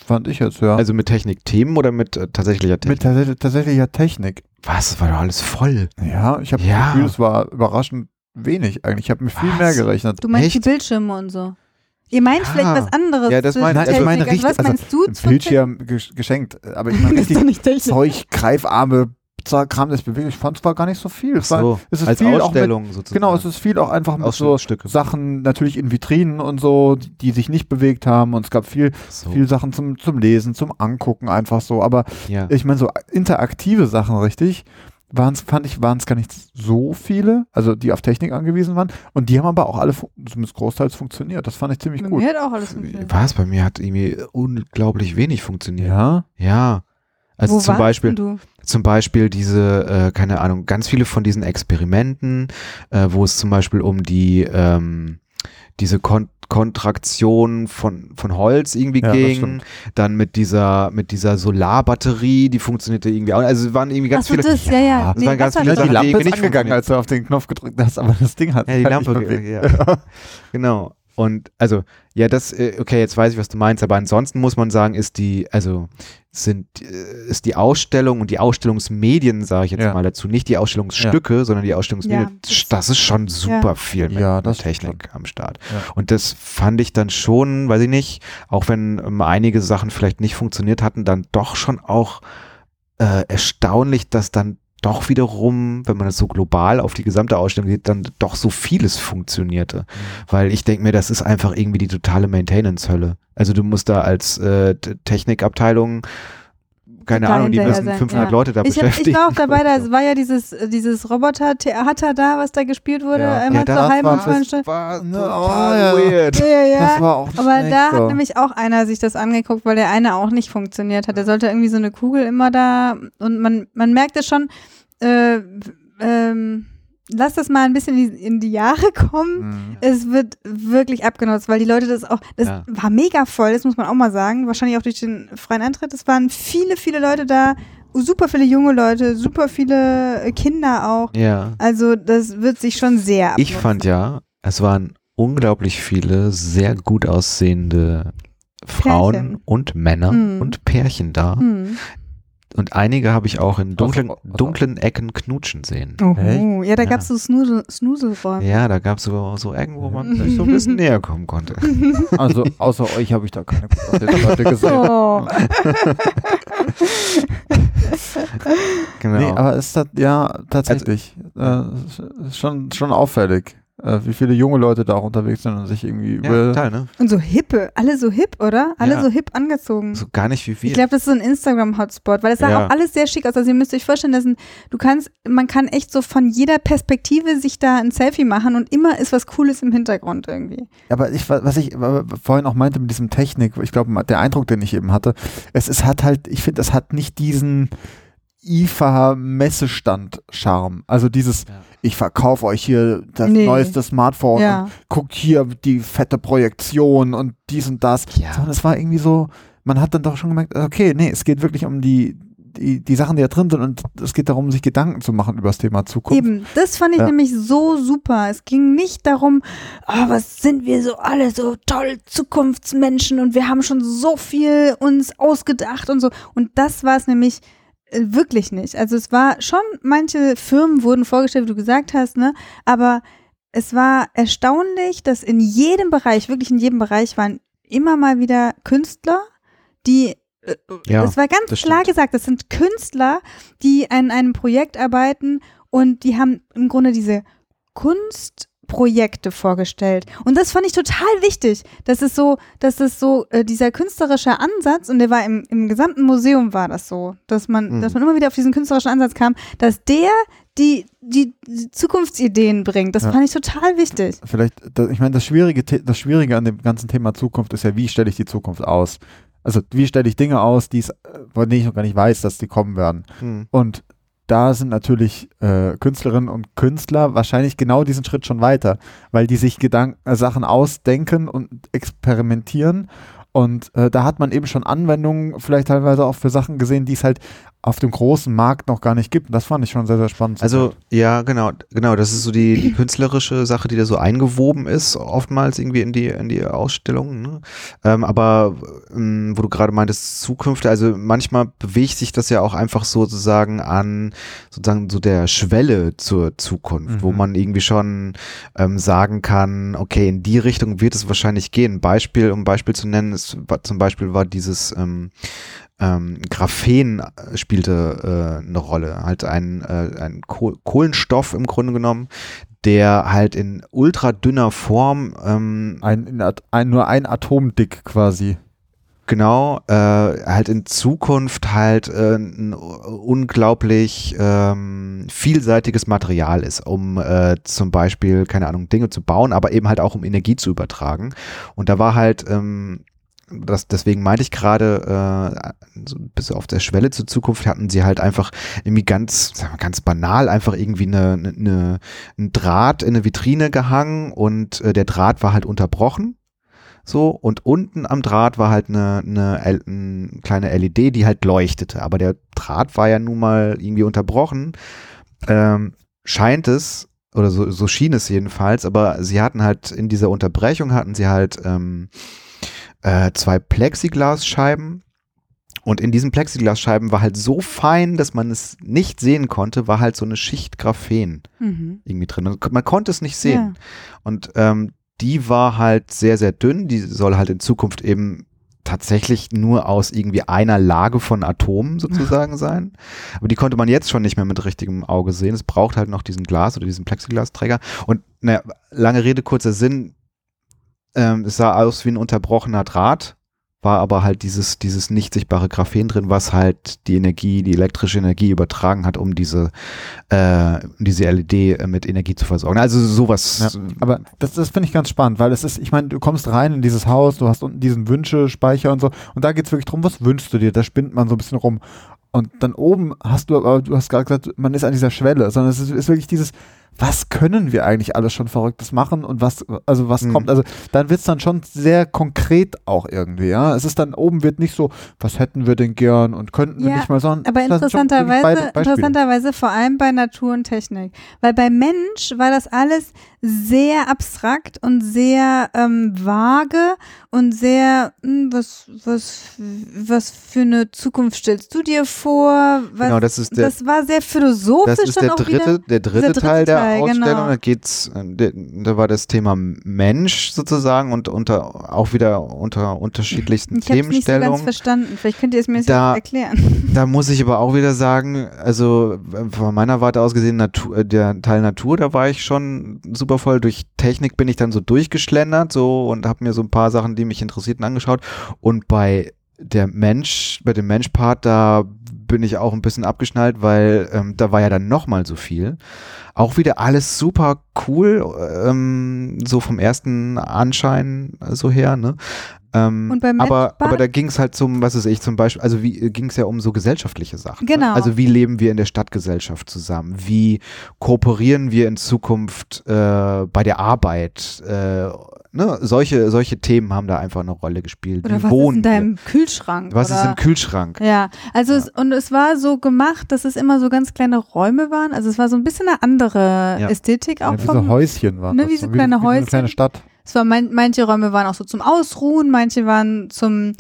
fand ich jetzt, ja. Also mit Technikthemen oder mit äh, tatsächlicher Technik? mit tatsächlich, tatsächlicher Technik. Was? Das war doch alles voll. Ja, ich habe Ja. das Gefühl, es war überraschend wenig eigentlich. Ich habe mir viel Was? mehr gerechnet. Du meinst Echt? die Bildschirme und so. Ihr meint Ja. vielleicht was anderes. Ja, das zwischen meine- Nein, ich meine richtig, Also was meinst du? Ein zu Bildschirm gesch- geschenkt, aber ich meine Das ist doch richtig. Zeug, Greifarme, Kram, das bewegt. Ich fand es war gar nicht so viel. Es war, so, es ist als viel auch mit, Ausstellung sozusagen. genau, es ist viel auch einfach mit so. Sachen natürlich in Vitrinen und so, die, die sich nicht bewegt haben und es gab viel, So, viel Sachen zum, zum Lesen, zum Angucken einfach so, aber ja. ich meine so interaktive Sachen richtig, waren's, fand ich, waren es gar nicht so viele, also die auf Technik angewiesen waren und die haben aber auch alle, zumindest großteils funktioniert, das fand ich ziemlich Bei gut. mir hat auch alles funktioniert. Was? Bei mir hat irgendwie unglaublich wenig funktioniert. Ja, Ja. Also Wo zum Beispiel, denn du? zum Beispiel diese, äh, keine Ahnung, ganz viele von diesen Experimenten, äh, wo es zum Beispiel um die, ähm, diese Kon Kontraktion von, von Holz irgendwie Ja, ging, dann mit dieser, mit dieser Solarbatterie, die funktionierte irgendwie auch, also es waren irgendwie ganz Achso, viele, das, ja, ja. das waren ganz viele das. die Sachen, Lampe ist nicht angegangen, funktioniert. als du auf den Knopf gedrückt hast, aber das Ding hat Ja, die halt Lampe, ja. Genau. Und also, ja, das, äh, okay, jetzt weiß ich, was du meinst, aber ansonsten muss man sagen, ist die, also sind, äh, ist die Ausstellung und die Ausstellungsmedien, sage ich jetzt Ja. mal dazu, nicht die Ausstellungsstücke, sondern die Ausstellungsmedien, Ja, das, ist schon super ja. viel mit, Ja, Technik am Start. Ja. Und das fand ich dann schon, weiß ich nicht, auch wenn ähm, einige Sachen vielleicht nicht funktioniert hatten, dann doch schon auch äh, erstaunlich, dass dann doch wiederum, wenn man es so global auf die gesamte Ausstellung sieht, dann doch so vieles funktionierte. Mhm. Weil ich denke mir, das ist einfach irgendwie die totale Maintenance-Hölle. Also du musst da als äh, Technikabteilung, keine Ahnung, die müssen sein, 500 ja. Leute da Ich, hab, beschäftigen. ich war auch dabei, da war ja dieses, dieses Roboter-Theater da, was da gespielt wurde, Ja. einmal ja, zur das halben war- und vollen das Stunde. war Ne, oh, ja. weird. Ja, ja, ja. Das war auch Aber schlecht, da so. hat nämlich auch einer sich das angeguckt, weil der eine auch nicht funktioniert hat. Der sollte irgendwie so eine Kugel immer da und man, man merkte schon, äh, ähm, lass das mal ein bisschen in die, in die Jahre kommen. Mhm. Es wird wirklich abgenutzt, weil die Leute das auch, das Ja. war mega voll, das muss man auch mal sagen. Wahrscheinlich auch durch den freien Eintritt. Es waren viele, viele Leute da, super viele junge Leute, super viele äh, Kinder auch. Ja. Also das wird sich schon sehr Ich abnutzen. fand ja, es waren unglaublich viele sehr gut aussehende Frauen Pärchen. und Männer Mhm. und Pärchen da. Hm. Und einige habe ich auch in dunklen, Also- also- dunklen Ecken knutschen sehen. Oh, ja, da Ja. gab es so Snusel, Snuselräume. Ja, da gab es so, so Ecken, wo man sich so ein bisschen näher kommen konnte. Also außer euch habe ich da keine Leute gesehen. Oh. Genau. Nee, aber es ist das, ja tatsächlich äh, ist schon, schon auffällig, äh, wie viele junge Leute da auch unterwegs sind und sich irgendwie ja, über. total, ne? Und so hippe, alle so hip, oder? Alle Ja. so hip angezogen. So gar nicht wie wir. Ich glaube, das ist so ein Instagram-Hotspot, weil es sah Ja. auch alles sehr schick aus. Also ihr müsst euch vorstellen, dass ein, du kannst, man kann echt so von jeder Perspektive sich da ein Selfie machen und immer ist was Cooles im Hintergrund irgendwie. Aber ich, was ich äh, vorhin auch meinte mit diesem Technik, ich glaube, der Eindruck, den ich eben hatte, es ist hat halt, ich finde, es hat nicht diesen IFA-Messestand-Charme. Also dieses, Ja. ich verkaufe euch hier das Nee. neueste Smartphone Ja. und guckt hier die fette Projektion und dies und das. Ja. Sondern es war irgendwie so, man hat dann doch schon gemerkt, okay, nee, es geht wirklich um die, die, die Sachen, die da drin sind und es geht darum, sich Gedanken zu machen über das Thema Zukunft. Eben, das fand ich Ja. nämlich so super. Es ging nicht darum, oh, was sind wir so alle so toll Zukunftsmenschen und wir haben schon so viel uns ausgedacht und so. Und das war es nämlich wirklich nicht. Also es war schon, manche Firmen wurden vorgestellt, wie du gesagt hast, ne? Aber es war erstaunlich, dass in jedem Bereich, wirklich in jedem Bereich waren immer mal wieder Künstler, die äh, Ja, das war ganz das klar stimmt. gesagt, das sind Künstler, die an einem Projekt arbeiten und die haben im Grunde diese Kunstprojekte vorgestellt. Und das fand ich total wichtig. Das ist so, dass es so, äh, dieser künstlerische Ansatz, und der war im, im gesamten Museum war das so, dass man, Mhm. dass man immer wieder auf diesen künstlerischen Ansatz kam, dass der die, die, die Zukunftsideen bringt. Das Ja. fand ich total wichtig. Vielleicht, ich meine, das Schwierige, The- das Schwierige an dem ganzen Thema Zukunft ist ja, wie stelle ich die Zukunft aus? Also, wie stelle ich Dinge aus, die es, äh, von denen ich noch gar nicht weiß, dass die kommen werden? Hm. Und da sind natürlich äh, Künstlerinnen und Künstler wahrscheinlich genau diesen Schritt schon weiter, weil die sich Gedanken, äh, Sachen ausdenken und experimentieren. Und äh, da hat man eben schon Anwendungen vielleicht teilweise auch für Sachen gesehen, die es halt auf dem großen Markt noch gar nicht gibt. Und das fand ich schon sehr, sehr spannend. Also ja, genau, genau. Das ist so die, die künstlerische Sache, die da so eingewoben ist, oftmals irgendwie in die in die Ausstellungen. Ne? Ähm, aber ähm, wo du gerade meintest Zukünfte, also manchmal bewegt sich das ja auch einfach sozusagen an sozusagen so der Schwelle zur Zukunft, wo Mhm. man irgendwie schon ähm, sagen kann, okay, in die Richtung wird es wahrscheinlich gehen. Ein Beispiel, um Beispiel zu nennen, ist zum Beispiel war dieses ähm, Graphen äh, spielte äh, eine Rolle. Halt ein, äh, ein Koh Kohlenstoff im Grunde genommen, der halt in ultra dünner Form ähm, ein, ein, nur ein Atom dick quasi. genau äh, halt in Zukunft halt äh, ein unglaublich ähm, vielseitiges Material ist, um äh, zum Beispiel, keine Ahnung, Dinge zu bauen, aber eben halt auch um Energie zu übertragen. Und da war halt ähm, das, deswegen meinte ich gerade, äh, so bis auf der Schwelle zur Zukunft hatten sie halt einfach irgendwie ganz, sagen wir, ganz banal einfach irgendwie eine, eine, eine, ein Draht in eine Vitrine gehangen und äh, der Draht war halt unterbrochen. So, und unten am Draht war halt eine, eine, eine kleine LED, die halt leuchtete. Aber der Draht war ja nun mal irgendwie unterbrochen. Ähm, scheint es, oder so, so schien es jedenfalls, aber sie hatten halt in dieser Unterbrechung hatten sie halt ähm, äh, zwei Plexiglasscheiben. Und in diesen Plexiglasscheiben war halt so fein, dass man es nicht sehen konnte, war halt so eine Schicht Graphen Mhm. irgendwie drin. Man, man konnte es nicht sehen. Ja. Und ähm, die war halt sehr, sehr dünn. Die soll halt in Zukunft eben tatsächlich nur aus irgendwie einer Lage von Atomen sozusagen sein. Aber die konnte man jetzt schon nicht mehr mit richtigem Auge sehen. Es braucht halt noch diesen Glas oder diesen Plexiglasträger. Und naja, lange Rede, kurzer Sinn. Ähm, es sah aus wie ein unterbrochener Draht, war aber halt dieses, dieses nicht sichtbare Graphen drin, was halt die Energie, die elektrische Energie übertragen hat, um diese, äh, diese LED äh, mit Energie zu versorgen. Also sowas. Ja, aber das, das finde ich ganz spannend, weil es ist, ich meine, du kommst rein in dieses Haus, du hast unten diesen Wünschespeicher und so, und da geht es wirklich drum, was wünschst du dir? Da spinnt man so ein bisschen rum. Und dann oben hast du, aber du hast gerade gesagt, man ist an dieser Schwelle, sondern es ist, ist wirklich dieses, was können wir eigentlich alles schon Verrücktes machen und was, also was Mhm. kommt, also dann wird es dann schon sehr konkret auch irgendwie, ja. Es ist dann oben wird nicht so, was hätten wir denn gern und könnten wir Ja, nicht mal, sondern Aber interessanterweise, interessanterweise vor allem bei Natur und Technik. Weil bei Mensch war das alles sehr abstrakt und sehr ähm, vage und sehr, hm, was, was, was für eine Zukunft stellst du dir vor? Was, Genau, das ist der- das war sehr philosophisch Das ist dann der auch wieder. dritte, der dritte, Dieser dritte Teil der Teil. Teil, Ausstellung, genau. da geht's, äh, da- war das Thema Mensch sozusagen und unter auch wieder unter unterschiedlichsten Ich habe es nicht so ganz Themenstellungen. verstanden. Vielleicht könnt ihr es mir Da- erklären. Da muss ich aber auch wieder sagen, also äh, von meiner Warte aus gesehen, Natur, äh, der Teil Natur, da war ich schon super voll. Durch Technik bin ich dann so durchgeschlendert so und habe mir so ein paar Sachen, die mich interessierten, angeschaut. Und bei der Mensch, bei dem Mensch-Part, da bin ich auch ein bisschen abgeschnallt, weil ähm, da war ja dann nochmal so viel. Auch wieder alles super cool, ähm, so vom ersten Anschein so her, ne? Ähm, aber, aber da ging es halt zum, was weiß ich, zum Beispiel, also wie ging es ja um so gesellschaftliche Sachen. Genau. Ne? Also wie leben wir in der Stadtgesellschaft zusammen? Wie kooperieren wir in Zukunft äh, bei der Arbeit? Äh, ne? solche, solche Themen haben da einfach eine Rolle gespielt. Oder wie was ist wohnen in deinem Kühlschrank? wir? Was oder? ist im Kühlschrank? Ja, also Ja. Es, und es war so gemacht, dass es immer so ganz kleine Räume waren. Also es war so ein bisschen eine andere Ja. Ästhetik auch Ja, wie so vom. Häuschen waren ne, wie so kleine wie so eine Häuschen. kleine Stadt. Es war mein, manche Räume waren auch so zum Ausruhen, manche waren zum,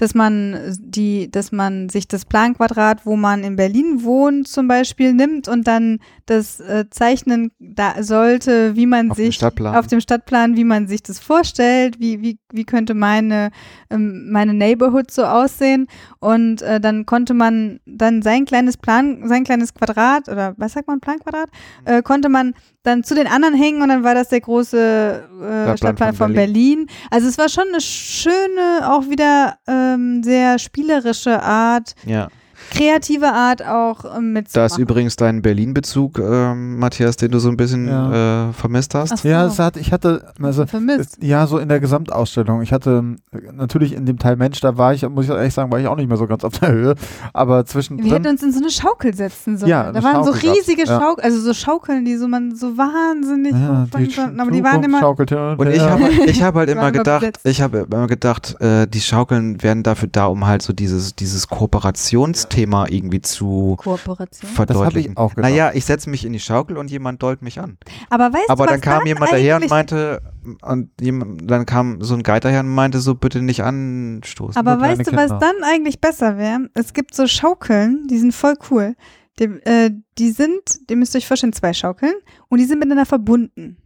dass man die, dass man sich das Planquadrat, wo man in Berlin wohnt, zum Beispiel nimmt und dann das äh, zeichnen da sollte, wie man Auf dem sich Stadtplan. auf dem Stadtplan, wie man sich das vorstellt, wie, wie, wie könnte meine, ähm, meine Neighborhood so aussehen. Und äh, dann konnte man dann sein kleines Plan, sein kleines Quadrat oder was sagt man, Planquadrat, äh, konnte man dann zu den anderen hängen und dann war das der große äh, Stadtplan, von, Berlin. Also es war schon eine schöne, auch wieder ähm, sehr spielerische Art, Ja. Kreative Art auch ähm, Da ist übrigens dein Berlin-Bezug, ähm, Matthias, den du so ein bisschen Ja. äh, vermisst hast. So, Ja, es hat, ich hatte, also, vermisst. ja, so in der Gesamtausstellung. Ich hatte äh, natürlich in dem Teil Mensch, da war ich, muss ich ehrlich sagen, war ich auch nicht mehr so ganz auf der Höhe. Aber Wir hätten uns in so eine Schaukel setzen sollen. Ja, da eine waren so Schaukel riesige ja. Schaukeln, also so Schaukeln, die so man so wahnsinnig Ja, hochfahren konnten, aber die waren immer schaukelt hin und ich habe ich hab halt Die waren immer gedacht, ich habe immer gedacht, äh, die Schaukeln werden dafür da, um halt so dieses, dieses Kooperationsthema irgendwie zu Kooperation. verdeutlichen. ich auch gedacht. Naja, ich setze mich in die Schaukel und jemand dollt mich an. Aber weißt Aber du, was dann kam jemand daher und eigentlich- meinte, und jemand, dann kam so ein Guide daher und meinte so, bitte nicht anstoßen. Aber weißt du, was Kinder. dann eigentlich besser wäre? Es gibt so Schaukeln, die sind voll cool. Die, äh, die sind, die müsst ihr euch vorstellen, zwei Schaukeln und die sind miteinander verbunden.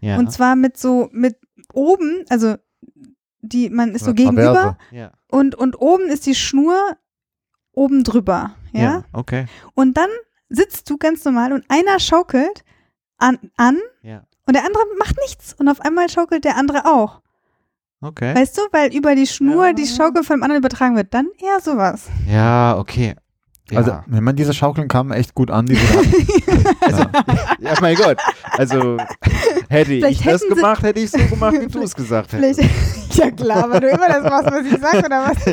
ja. Und zwar mit so, mit oben, also die, man ist so gegenüber ja. und, und oben ist die Schnur oben drüber. ja? ja, okay. Und dann sitzt du ganz normal und einer schaukelt an, an Ja. und der andere macht nichts. Und auf einmal schaukelt der andere auch. Okay. Weißt du, weil über die Schnur Ja. die Schaukel vom anderen übertragen wird. Dann eher sowas. Ja, okay. Ja. Also, ich meine, diese Schaukeln kamen echt gut an. Diese also, ja, mein Gott. Also, hätte ich Vielleicht das hätten sie- gemacht, hätte ich so gemacht, wie du es gesagt Vielleicht, hättest. Ja klar, weil du immer das machst, was ich sage, oder was?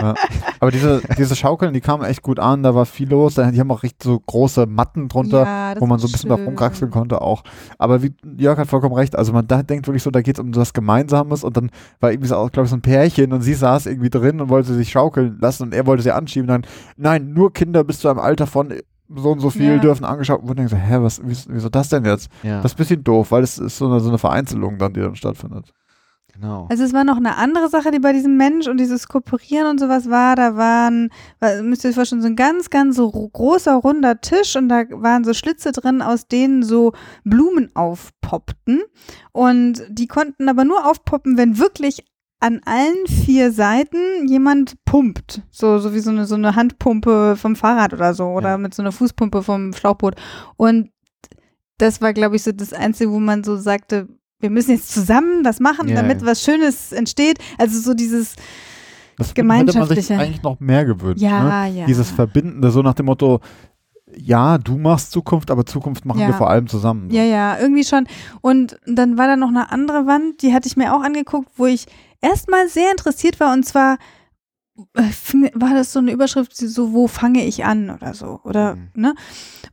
ja. Aber diese, diese Schaukeln, die kamen echt gut an. Da war viel los. Da- Die haben auch richtig so große Matten drunter. Ja, wo man so ein bisschen schön. rumkraxeln konnte auch. Aber wie Jörg hat vollkommen recht, also man da denkt wirklich so, da geht es um was Gemeinsames und dann war irgendwie so, glaube ich, so ein Pärchen und sie saß irgendwie drin und wollte sich schaukeln lassen und er wollte sie anschieben. Dann, nein, nur Kinder bis zu einem Alter von so und so viel Ja. dürfen angeschaut. Und denken so, hä, was, wieso, wieso das denn jetzt? Ja, Das ist ein bisschen doof, weil es ist so eine, so eine Vereinzelung dann, die dann stattfindet. Genau. Also es war noch eine andere Sache, die bei diesem Mensch und dieses Kooperieren und sowas war. Da waren, war- müsst ihr euch vorstellen, so ein ganz, ganz so großer, runder Tisch und da waren so Schlitze drin, aus denen so Blumen aufpoppten. Und die konnten aber nur aufpoppen, wenn wirklich an allen vier Seiten jemand pumpt. So, so wie so eine, so eine Handpumpe vom Fahrrad oder so. Oder Ja. mit so einer Fußpumpe vom Schlauchboot. Und das war, glaube ich, so das Einzige, wo man so sagte, wir müssen jetzt zusammen was machen, Ja, damit ja. was Schönes entsteht. Also so dieses, Das hätte man sich Gemeinschaftliche. eigentlich noch mehr gewünscht. Ne? ja, ja. Dieses Verbindende, so nach dem Motto, ja, du machst Zukunft, aber Zukunft machen Ja. wir vor allem zusammen. Ja, ja, irgendwie schon. Und dann war da noch eine andere Wand, die hatte ich mir auch angeguckt, wo ich erstmal sehr interessiert war und zwar war das so eine Überschrift, so wo fange ich an oder so oder Mhm. ne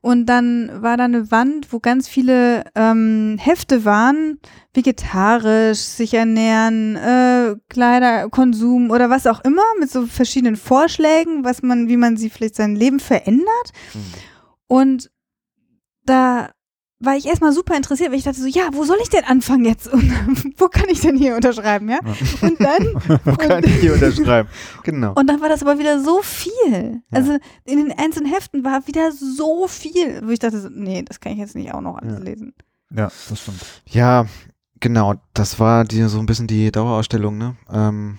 und dann war da eine Wand, wo ganz viele ähm, Hefte waren, vegetarisch, sich ernähren, äh, Kleiderkonsum oder was auch immer mit so verschiedenen Vorschlägen, was man, wie man sie vielleicht sein Leben verändert Mhm. und da war ich erstmal super interessiert, weil ich dachte so, ja, wo soll ich denn anfangen jetzt? Und wo kann ich denn hier unterschreiben, ja? Und dann, Wo kann ich hier unterschreiben? Genau. und dann war das aber wieder so viel. Also in den einzelnen Heften war wieder so viel, wo ich dachte so, nee, das kann ich jetzt nicht auch noch alles Ja. lesen. Ja, das stimmt. Ja, genau. Das war die, so ein bisschen die Dauerausstellung, ne? Ähm,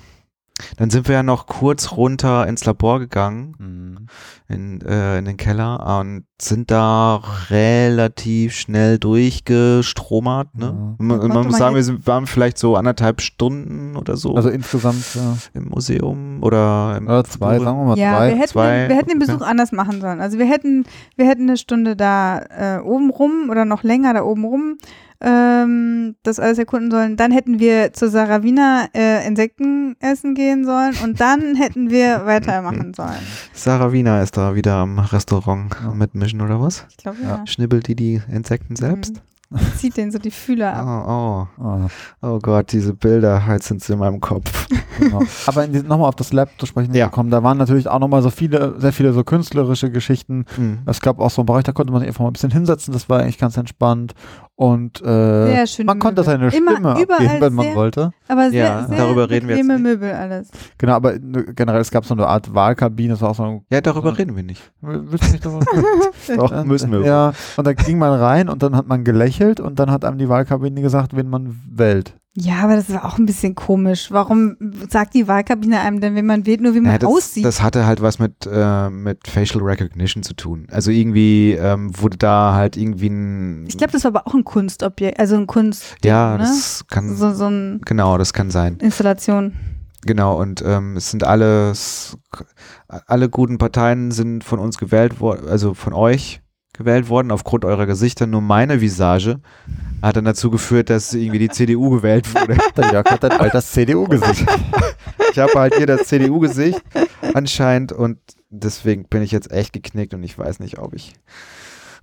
dann sind wir ja noch kurz runter ins Labor gegangen, Mhm. in, äh, in den Keller und sind da relativ schnell durchgestromert, ne? Ja. Man, man muss sagen, wir waren vielleicht so anderthalb Stunden oder so Also insgesamt ja, im Museum oder im äh, zwei, sagen wir mal Ja, zwei. wir hätten, zwei, den, wir hätten den okay. Besuch anders machen sollen. Also wir hätten, wir hätten eine Stunde da äh, oben rum oder noch länger da oben rum ähm, das alles erkunden sollen. Dann hätten wir zur Saravina äh, Insekten essen gehen sollen und dann hätten wir weitermachen sollen. Sarah Wiener ist da wieder am Restaurant Ja. mitmischen oder was? Ich glaube, Ja. ja. Schnibbelt die die Insekten selbst? Zieht den so die Fühler ab. Oh, oh. Ah, Oh Gott, diese Bilder, jetzt sind sie in meinem Kopf. genau. Aber nochmal auf das Lab zu sprechen Ja. gekommen, da waren natürlich auch nochmal so viele, sehr viele so künstlerische Geschichten. Hm. Es gab auch so einen Bereich, da konnte man sich einfach mal ein bisschen hinsetzen, das war eigentlich ganz entspannt. Und äh, man konnte Möbel. seine Immer, Stimme überall abgeben, wenn man sehr- wollte. Aber sehr, Ja, sehr darüber reden wir jetzt nicht. Möbel alles. Genau, aber ne, generell, es gab so eine Art Wahlkabine, das war auch so Ja, darüber Ja. reden wir nicht. Willst du nicht darüber Doch, Äh, müssen wir. Ja, und da ging man rein und dann hat man gelächelt und dann hat einem die Wahlkabine gesagt, wen man wählt. Ja, aber das war auch ein bisschen komisch. Warum sagt die Wahlkabine einem denn, wenn man wählt, nur wie man Ja, das, aussieht? das hatte halt was mit, äh, mit Facial Recognition zu tun. Also irgendwie ähm, wurde da halt irgendwie ein. ich glaube, das war aber auch ein Kunstobjekt, also ein Kunst. ja, ne? das kann. so, so eine Genau, das kann sein. Installation. Genau, und ähm, es sind alles, alle guten Parteien sind von uns gewählt worden, also von euch gewählt worden, aufgrund eurer Gesichter. Nur meine Visage hat dann dazu geführt, dass irgendwie die CDU gewählt wurde. Der Jörg hat dann halt das CDU-Gesicht. Ich habe halt hier das CDU-Gesicht anscheinend und deswegen bin ich jetzt echt geknickt und ich weiß nicht, ob ich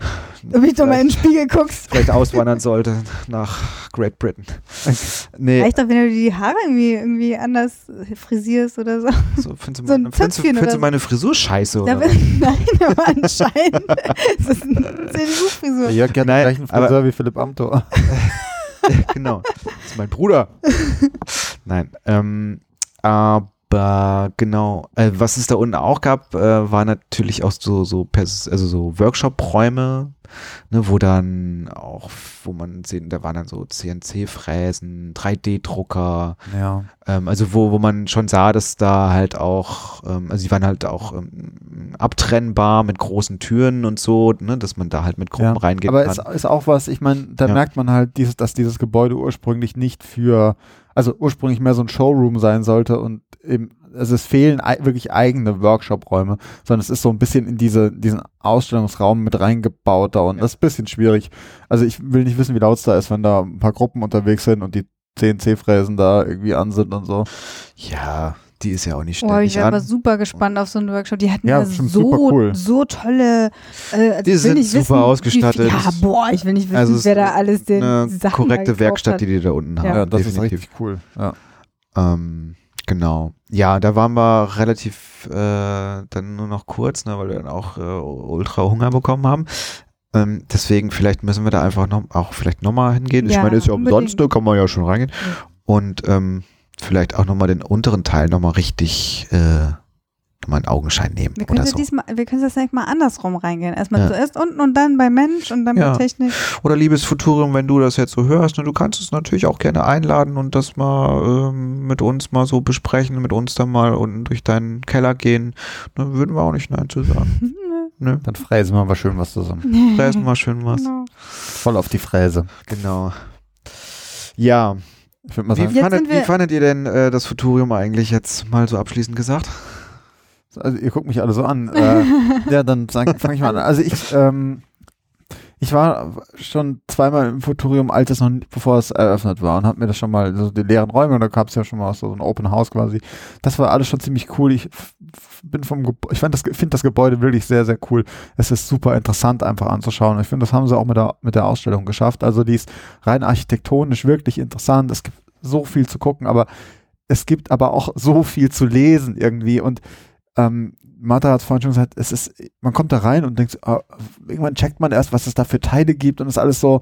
Ich doch mal in den Spiegel guckst. vielleicht auswandern sollte nach Great Britain. Nee, Reicht doch, wenn du die Haare irgendwie, irgendwie anders frisierst oder so. so, findest, du so ein meine, findest, du, findest oder du meine Frisur scheiße oder nein, aber anscheinend ist das eine Der CDU-Frisur. Jörg hat den Nein, gleichen aber- Friseur wie Philipp Amthor. genau. Das ist mein Bruder. Nein. Ähm, aber genau, äh, was es da unten auch gab, äh, war natürlich auch so, so, Pers also so Workshop-Räume, ne, wo dann auch, wo man sehen, da waren dann so CNC-Fräsen, 3D-Drucker, Ja. ähm, also wo, wo man schon sah, dass da halt auch, ähm, also die waren halt auch ähm, abtrennbar mit großen Türen und so, ne, dass man da halt mit Gruppen Ja, reingehen Aber kann. es ist auch was, ich meine, da Ja. merkt man halt, dieses, dass dieses Gebäude ursprünglich nicht für, also ursprünglich mehr so ein Showroom sein sollte und eben, also es fehlen wirklich eigene Workshop-Räume, sondern es ist so ein bisschen in diese, diesen Ausstellungsraum mit reingebaut da und das ist ein bisschen schwierig. Also ich will nicht wissen, wie laut es da ist, wenn da ein paar Gruppen unterwegs sind und die CNC-Fräsen da irgendwie an sind und so. ja, die ist ja auch nicht Oh, ständig ich wäre aber super gespannt auf so einen Workshop. Die hatten Ja, ja, so, super cool. so tolle. Äh, also Die ich will sind nicht super wissen, wie ausgestattet. Viel, ja, boah, ich will nicht wissen, Also wer ist da alles den Eine Sachen korrekte Werkstatt, hat. die die da unten haben. Ja, das ist definitiv. richtig cool. Ja. Ähm, genau. Ja, da waren wir relativ äh, dann nur noch kurz, ne, weil wir dann auch äh, ultra Hunger bekommen haben. Ähm, deswegen, vielleicht müssen wir da einfach noch, auch vielleicht nochmal hingehen. ich Ja, meine, ist ja umsonst, da kann man ja schon reingehen. Und ähm, vielleicht auch nochmal den unteren Teil nochmal richtig äh, nochmal in Augenschein nehmen Wir können, so. diesmal, wir können das nächste Mal andersrum reingehen. Erstmal Ja. zuerst unten und dann bei Mensch und dann Ja. bei Technik. Oder liebes Futurium, wenn du das jetzt so hörst, ne, du kannst es natürlich auch gerne einladen und das mal ähm, mit uns mal so besprechen, mit uns dann mal unten durch deinen Keller gehen. Ne, würden wir auch nicht Nein zu sagen. Ne? Dann fräsen wir mal schön was zusammen. Fräsen mal schön was. Genau. Voll auf die Fräse. Genau. Ja, Ich würde mal wie sagen, Jetzt fandet, sind wir- wie fandet ihr denn äh, das Futurium eigentlich jetzt mal so abschließend gesagt? Also ihr guckt mich alle so an. Äh, ja, dann fange ich mal an. Also ich, ähm, ich war schon zweimal im Futurium, als es noch, bevor es eröffnet war und habe mir das schon mal, so die leeren Räume, und da gab es ja schon mal so ein Open House quasi. Das war alles schon ziemlich cool. Ich bin vom, Gebä- ich das, finde das Gebäude wirklich sehr, sehr cool. Es ist super interessant einfach anzuschauen. Ich finde, das haben sie auch mit der, mit der Ausstellung geschafft. Also die ist rein architektonisch wirklich interessant. Es gibt so viel zu gucken, aber es gibt aber auch so viel zu lesen irgendwie und ähm, Martha hat es vorhin schon gesagt, es ist, man kommt da rein und denkt, ah, irgendwann checkt man erst, was es da für Teile gibt und ist alles so,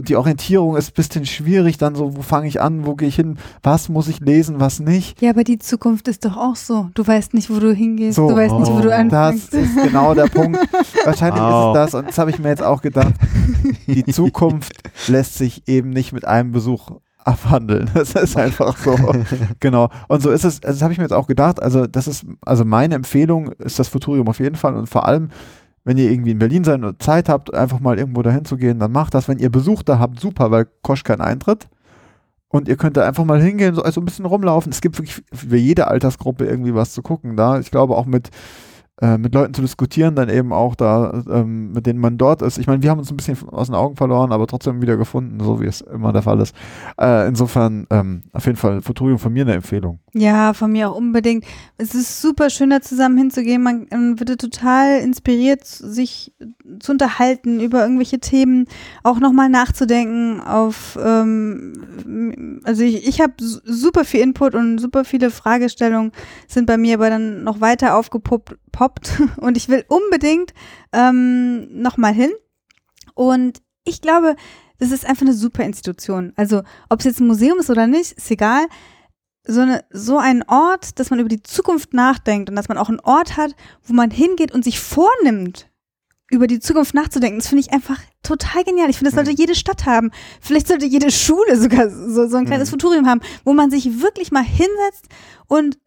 die Orientierung ist ein bisschen schwierig, dann so, wo fange ich an, wo gehe ich hin, was muss ich lesen, was nicht. Ja, aber die Zukunft ist doch auch so. Du weißt nicht, wo du hingehst, So, du weißt nicht, wo du oh, anfängst. Das ist genau der Punkt. Wahrscheinlich Wow. ist es das, und das habe ich mir jetzt auch gedacht. Die Zukunft lässt sich eben nicht mit einem Besuch abhandeln. Das ist einfach so. genau. Und so ist es, also das habe ich mir jetzt auch gedacht. Also, das ist, also meine Empfehlung ist das Futurium auf jeden Fall und vor allem, wenn ihr irgendwie in Berlin seid und Zeit habt, einfach mal irgendwo dahin zu gehen, dann macht das. Wenn ihr Besuch da habt, super, weil kostet keinen Eintritt. Und ihr könnt da einfach mal hingehen, so also ein bisschen rumlaufen. Es gibt wirklich für jede Altersgruppe irgendwie was zu gucken da. Ich glaube auch mit, äh, mit Leuten zu diskutieren, dann eben auch da, ähm, mit denen man dort ist. Ich meine, wir haben uns ein bisschen aus den Augen verloren, aber trotzdem wieder gefunden, so wie es immer der Fall ist. Äh, insofern ähm, auf jeden Fall Futurium von mir eine Empfehlung. Ja, von mir auch unbedingt. Es ist super schön, da zusammen hinzugehen. Man ähm, wird total inspiriert, sich zu unterhalten über irgendwelche Themen, auch nochmal nachzudenken auf, ähm, also ich, ich habe super viel Input und super viele Fragestellungen sind bei mir aber dann noch weiter aufgepoppt poppt. und ich will unbedingt ähm, nochmal hin. Und ich glaube, das ist einfach eine super Institution. Also ob es jetzt ein Museum ist oder nicht, ist egal so, eine, so ein Ort, dass man über die Zukunft nachdenkt und dass man auch einen Ort hat, wo man hingeht und sich vornimmt, über die Zukunft nachzudenken, das finde ich einfach total genial. Ich finde, das sollte jede Stadt haben. Vielleicht sollte jede Schule sogar so, so ein kleines Mhm. Futurium haben, wo man sich wirklich mal hinsetzt und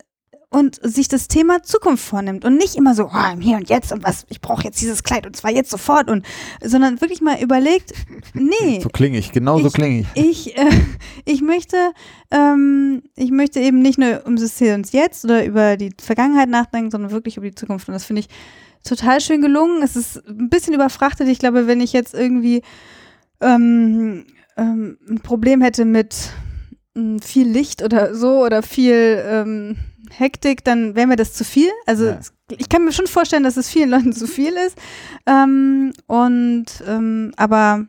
und sich das Thema Zukunft vornimmt und nicht immer so oh, im hier und jetzt und was ich brauche jetzt dieses Kleid und zwar jetzt sofort und sondern wirklich mal überlegt nee So klinge ich, genau so klinge ich. ich, äh, ich möchte, ähm, ich möchte eben nicht nur um das Hier und Jetzt oder über die Vergangenheit nachdenken, sondern wirklich über die Zukunft. Und das finde ich total schön gelungen. Es ist ein bisschen überfrachtet. Ich glaube, wenn ich jetzt irgendwie ähm, ähm, ein Problem hätte mit ähm, viel Licht oder so oder viel ähm, Hektik, dann wäre mir das zu viel. Also Ja. ich kann mir schon vorstellen, dass es vielen Leuten zu viel ist. Ähm, und ähm, aber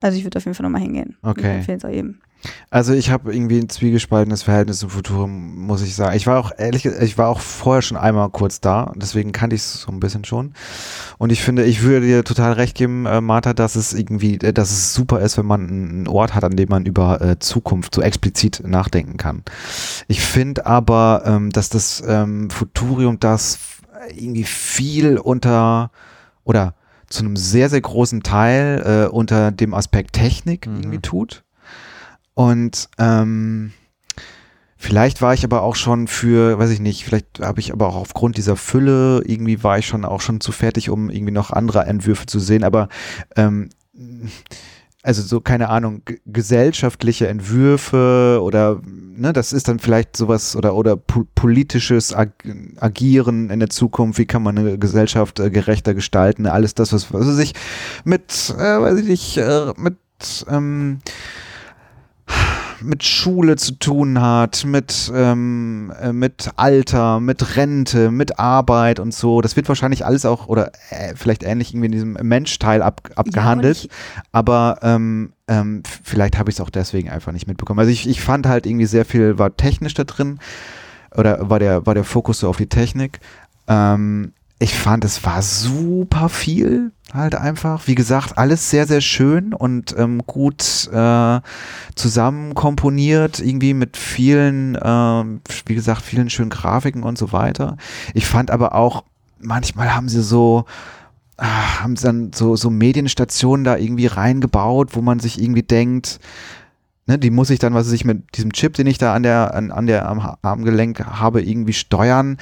also ich würde auf jeden Fall nochmal hingehen. Okay. Ich empfehle es auch jedem. Also ich habe irgendwie ein zwiegespaltenes Verhältnis zum Futurum, muss ich sagen. Ich war auch ehrlich, ich war auch vorher schon einmal kurz da, deswegen kannte ich es so ein bisschen schon. Und ich finde, ich würde dir total recht geben, äh, Martha, dass es irgendwie, äh, dass es super ist, wenn man einen Ort hat, an dem man über äh, Zukunft so explizit nachdenken kann. Ich finde aber, ähm, dass das ähm, Futurium das irgendwie viel unter oder zu einem sehr, sehr großen Teil äh, unter dem Aspekt Technik Mhm. irgendwie tut. Und ähm, vielleicht war ich aber auch schon für, weiß ich nicht, vielleicht habe ich aber auch aufgrund dieser Fülle, irgendwie war ich schon auch schon zu fertig, um irgendwie noch andere Entwürfe zu sehen. Aber ähm, also so, keine Ahnung, gesellschaftliche Entwürfe oder, ne, das ist dann vielleicht sowas oder, oder po politisches Ag Agieren in der Zukunft, wie kann man eine Gesellschaft äh, gerechter gestalten, alles das, was, was sich mit, äh, weiß ich nicht, äh, mit, ähm, mit Schule zu tun hat, mit, ähm, äh, mit Alter, mit Rente, mit Arbeit und so. Das wird wahrscheinlich alles auch, oder äh, vielleicht ähnlich irgendwie in diesem Menschteil ab, abgehandelt. Ja, aber ähm, ähm, vielleicht habe ich es auch deswegen einfach nicht mitbekommen. Also ich, ich fand halt irgendwie sehr viel war technisch da drin oder war der, war der Fokus so auf die Technik. Ähm, ich fand, es war super viel halt einfach. Wie gesagt, alles sehr, sehr schön und ähm, gut äh, zusammen komponiert, irgendwie mit vielen, ähm, wie gesagt, vielen schönen Grafiken und so weiter. Ich fand aber auch, manchmal haben sie so, ah, haben sie dann so, so Medienstationen da irgendwie reingebaut, wo man sich irgendwie denkt, ne, die muss ich dann, was ich, mit diesem Chip, den ich da an der, an, an der, am Ha- Armgelenk habe, irgendwie steuern.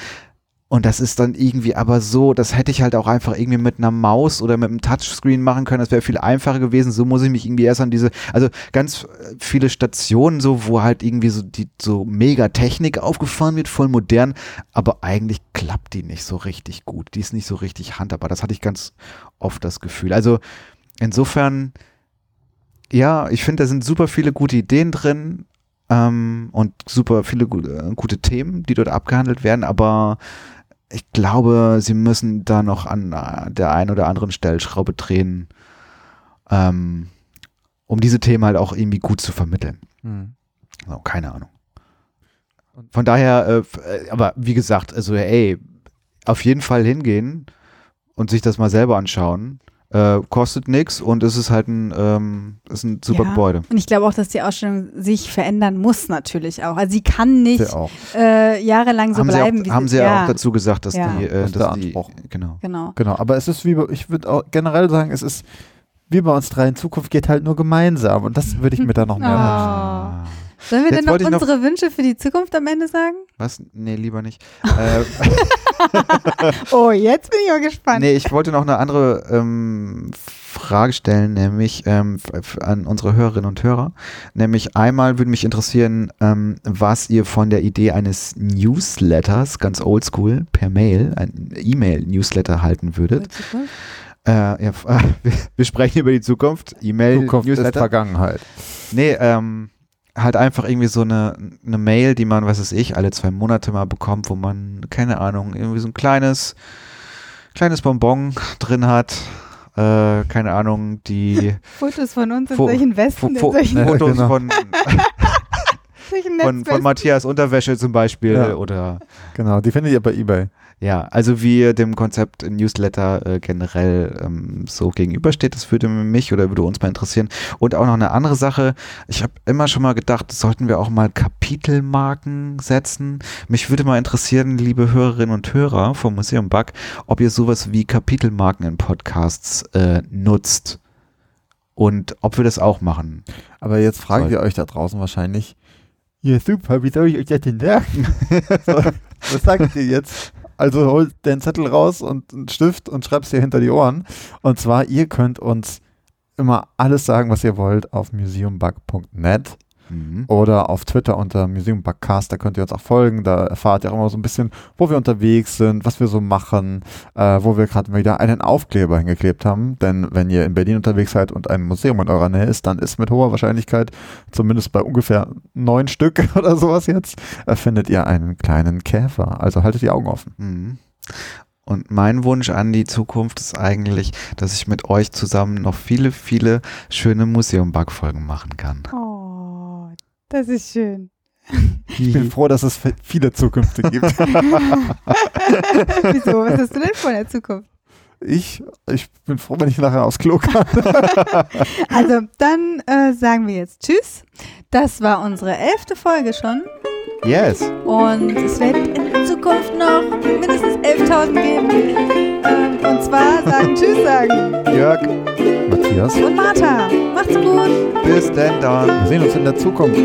Und das ist dann irgendwie aber so, das hätte ich halt auch einfach irgendwie mit einer Maus oder mit einem Touchscreen machen können. Das wäre viel einfacher gewesen. So muss ich mich irgendwie erst an diese, also ganz viele Stationen so, wo halt irgendwie so die so mega Technik aufgefahren wird, voll modern, aber eigentlich klappt die nicht so richtig gut. Die ist nicht so richtig handhabbar. Das hatte ich ganz oft das Gefühl. Also insofern, ja, ich finde, da sind super viele gute Ideen drin ähm, und super viele äh, gute Themen, die dort abgehandelt werden, aber ich glaube, sie müssen da noch an äh, der einen oder anderen Stellschraube drehen, ähm, um diese Themen halt auch irgendwie gut zu vermitteln. Hm. Also, keine Ahnung. Von daher, äh, äh, aber wie gesagt, also ey, auf jeden Fall hingehen und sich das mal selber anschauen. Äh, kostet nichts und es ist halt ein, ähm, ist ein super Ja. Gebäude. Und ich glaube auch, dass die Ausstellung sich verändern muss natürlich auch. Also sie kann nicht äh, jahrelang so haben bleiben, sie wie auch, haben sie ja. ja auch dazu gesagt, dass Ja. die, äh, Das dass der die genau. Genau. Genau, aber es ist wie, bei- ich würde auch generell sagen, es ist wie bei uns drei in Zukunft geht halt nur gemeinsam und das würde ich mir da noch mehr Ah. wünschen. Ah. Sollen wir Jetzt denn noch ich noch- unsere Wünsche für die Zukunft am Ende sagen? Was? Nee, lieber nicht. äh, Oh, jetzt bin ich auch gespannt. nee, ich wollte noch eine andere ähm, Frage stellen, nämlich ähm, an unsere Hörerinnen und Hörer. Nämlich einmal würde mich interessieren, ähm, was ihr von der Idee eines Newsletters, ganz oldschool, per Mail, ein E-Mail-Newsletter halten würdet. Äh, ja, wir, wir sprechen über die Zukunft. E-Mail, Zukunft ist Newsletter. Vergangenheit. Nee, ähm, halt einfach irgendwie so eine, eine Mail, die man, was weiß ich, alle zwei Monate mal bekommt, wo man, keine Ahnung, irgendwie so ein kleines, kleines Bonbon drin hat. Äh, keine Ahnung, die Fotos von uns in Fo- solchen Westen, Fo in solchen, Fotos genau. von, von, von. Matthias Unterwäsche zum Beispiel Ja. oder Genau, die findet ihr bei eBay. Ja, also wie dem Konzept Newsletter äh, generell ähm, so gegenübersteht, das würde mich oder würde uns mal interessieren. Und auch noch eine andere Sache, ich habe immer schon mal gedacht, sollten wir auch mal Kapitelmarken setzen. Mich würde mal interessieren, liebe Hörerinnen und Hörer vom Museum Bug, ob ihr sowas wie Kapitelmarken in Podcasts äh, nutzt und ob wir das auch machen. Aber jetzt fragt Soll- ihr euch da draußen wahrscheinlich, ja super, wie soll ich euch das denn sagen? so, was sagt ihr jetzt? Also holt den Zettel raus und einen Stift und schreibt dir hinter die Ohren. Und zwar, ihr könnt uns immer alles sagen, was ihr wollt auf museumbug.net Mhm. oder auf Twitter unter Museumbugcast, da könnt ihr uns auch folgen, da erfahrt ihr auch immer so ein bisschen, wo wir unterwegs sind, was wir so machen, äh, wo wir gerade wieder einen Aufkleber hingeklebt haben, denn wenn ihr in Berlin unterwegs seid und ein Museum in eurer Nähe ist, dann ist mit hoher Wahrscheinlichkeit, zumindest bei ungefähr neun Stück oder sowas jetzt, äh, findet ihr einen kleinen Käfer, also haltet die Augen offen. Mhm. Und mein Wunsch an die Zukunft ist eigentlich, dass ich mit euch zusammen noch viele, viele schöne Museum-Bug-Folgen machen kann. Oh, das ist schön. Ich bin froh, dass es viele Zukünfte gibt. Wieso? Was hast du denn vor in der Zukunft? ich, ich bin froh, wenn ich nachher aufs Klo kann. Also, dann äh, sagen wir jetzt Tschüss. Das war unsere elfte Folge schon. Yes! Und es wird in Zukunft noch mindestens 11.000 geben. Und zwar sagen Tschüss sagen. Jörg, Matthias, Und Martha. Macht's gut. bis denn dann. wir sehen uns in der Zukunft.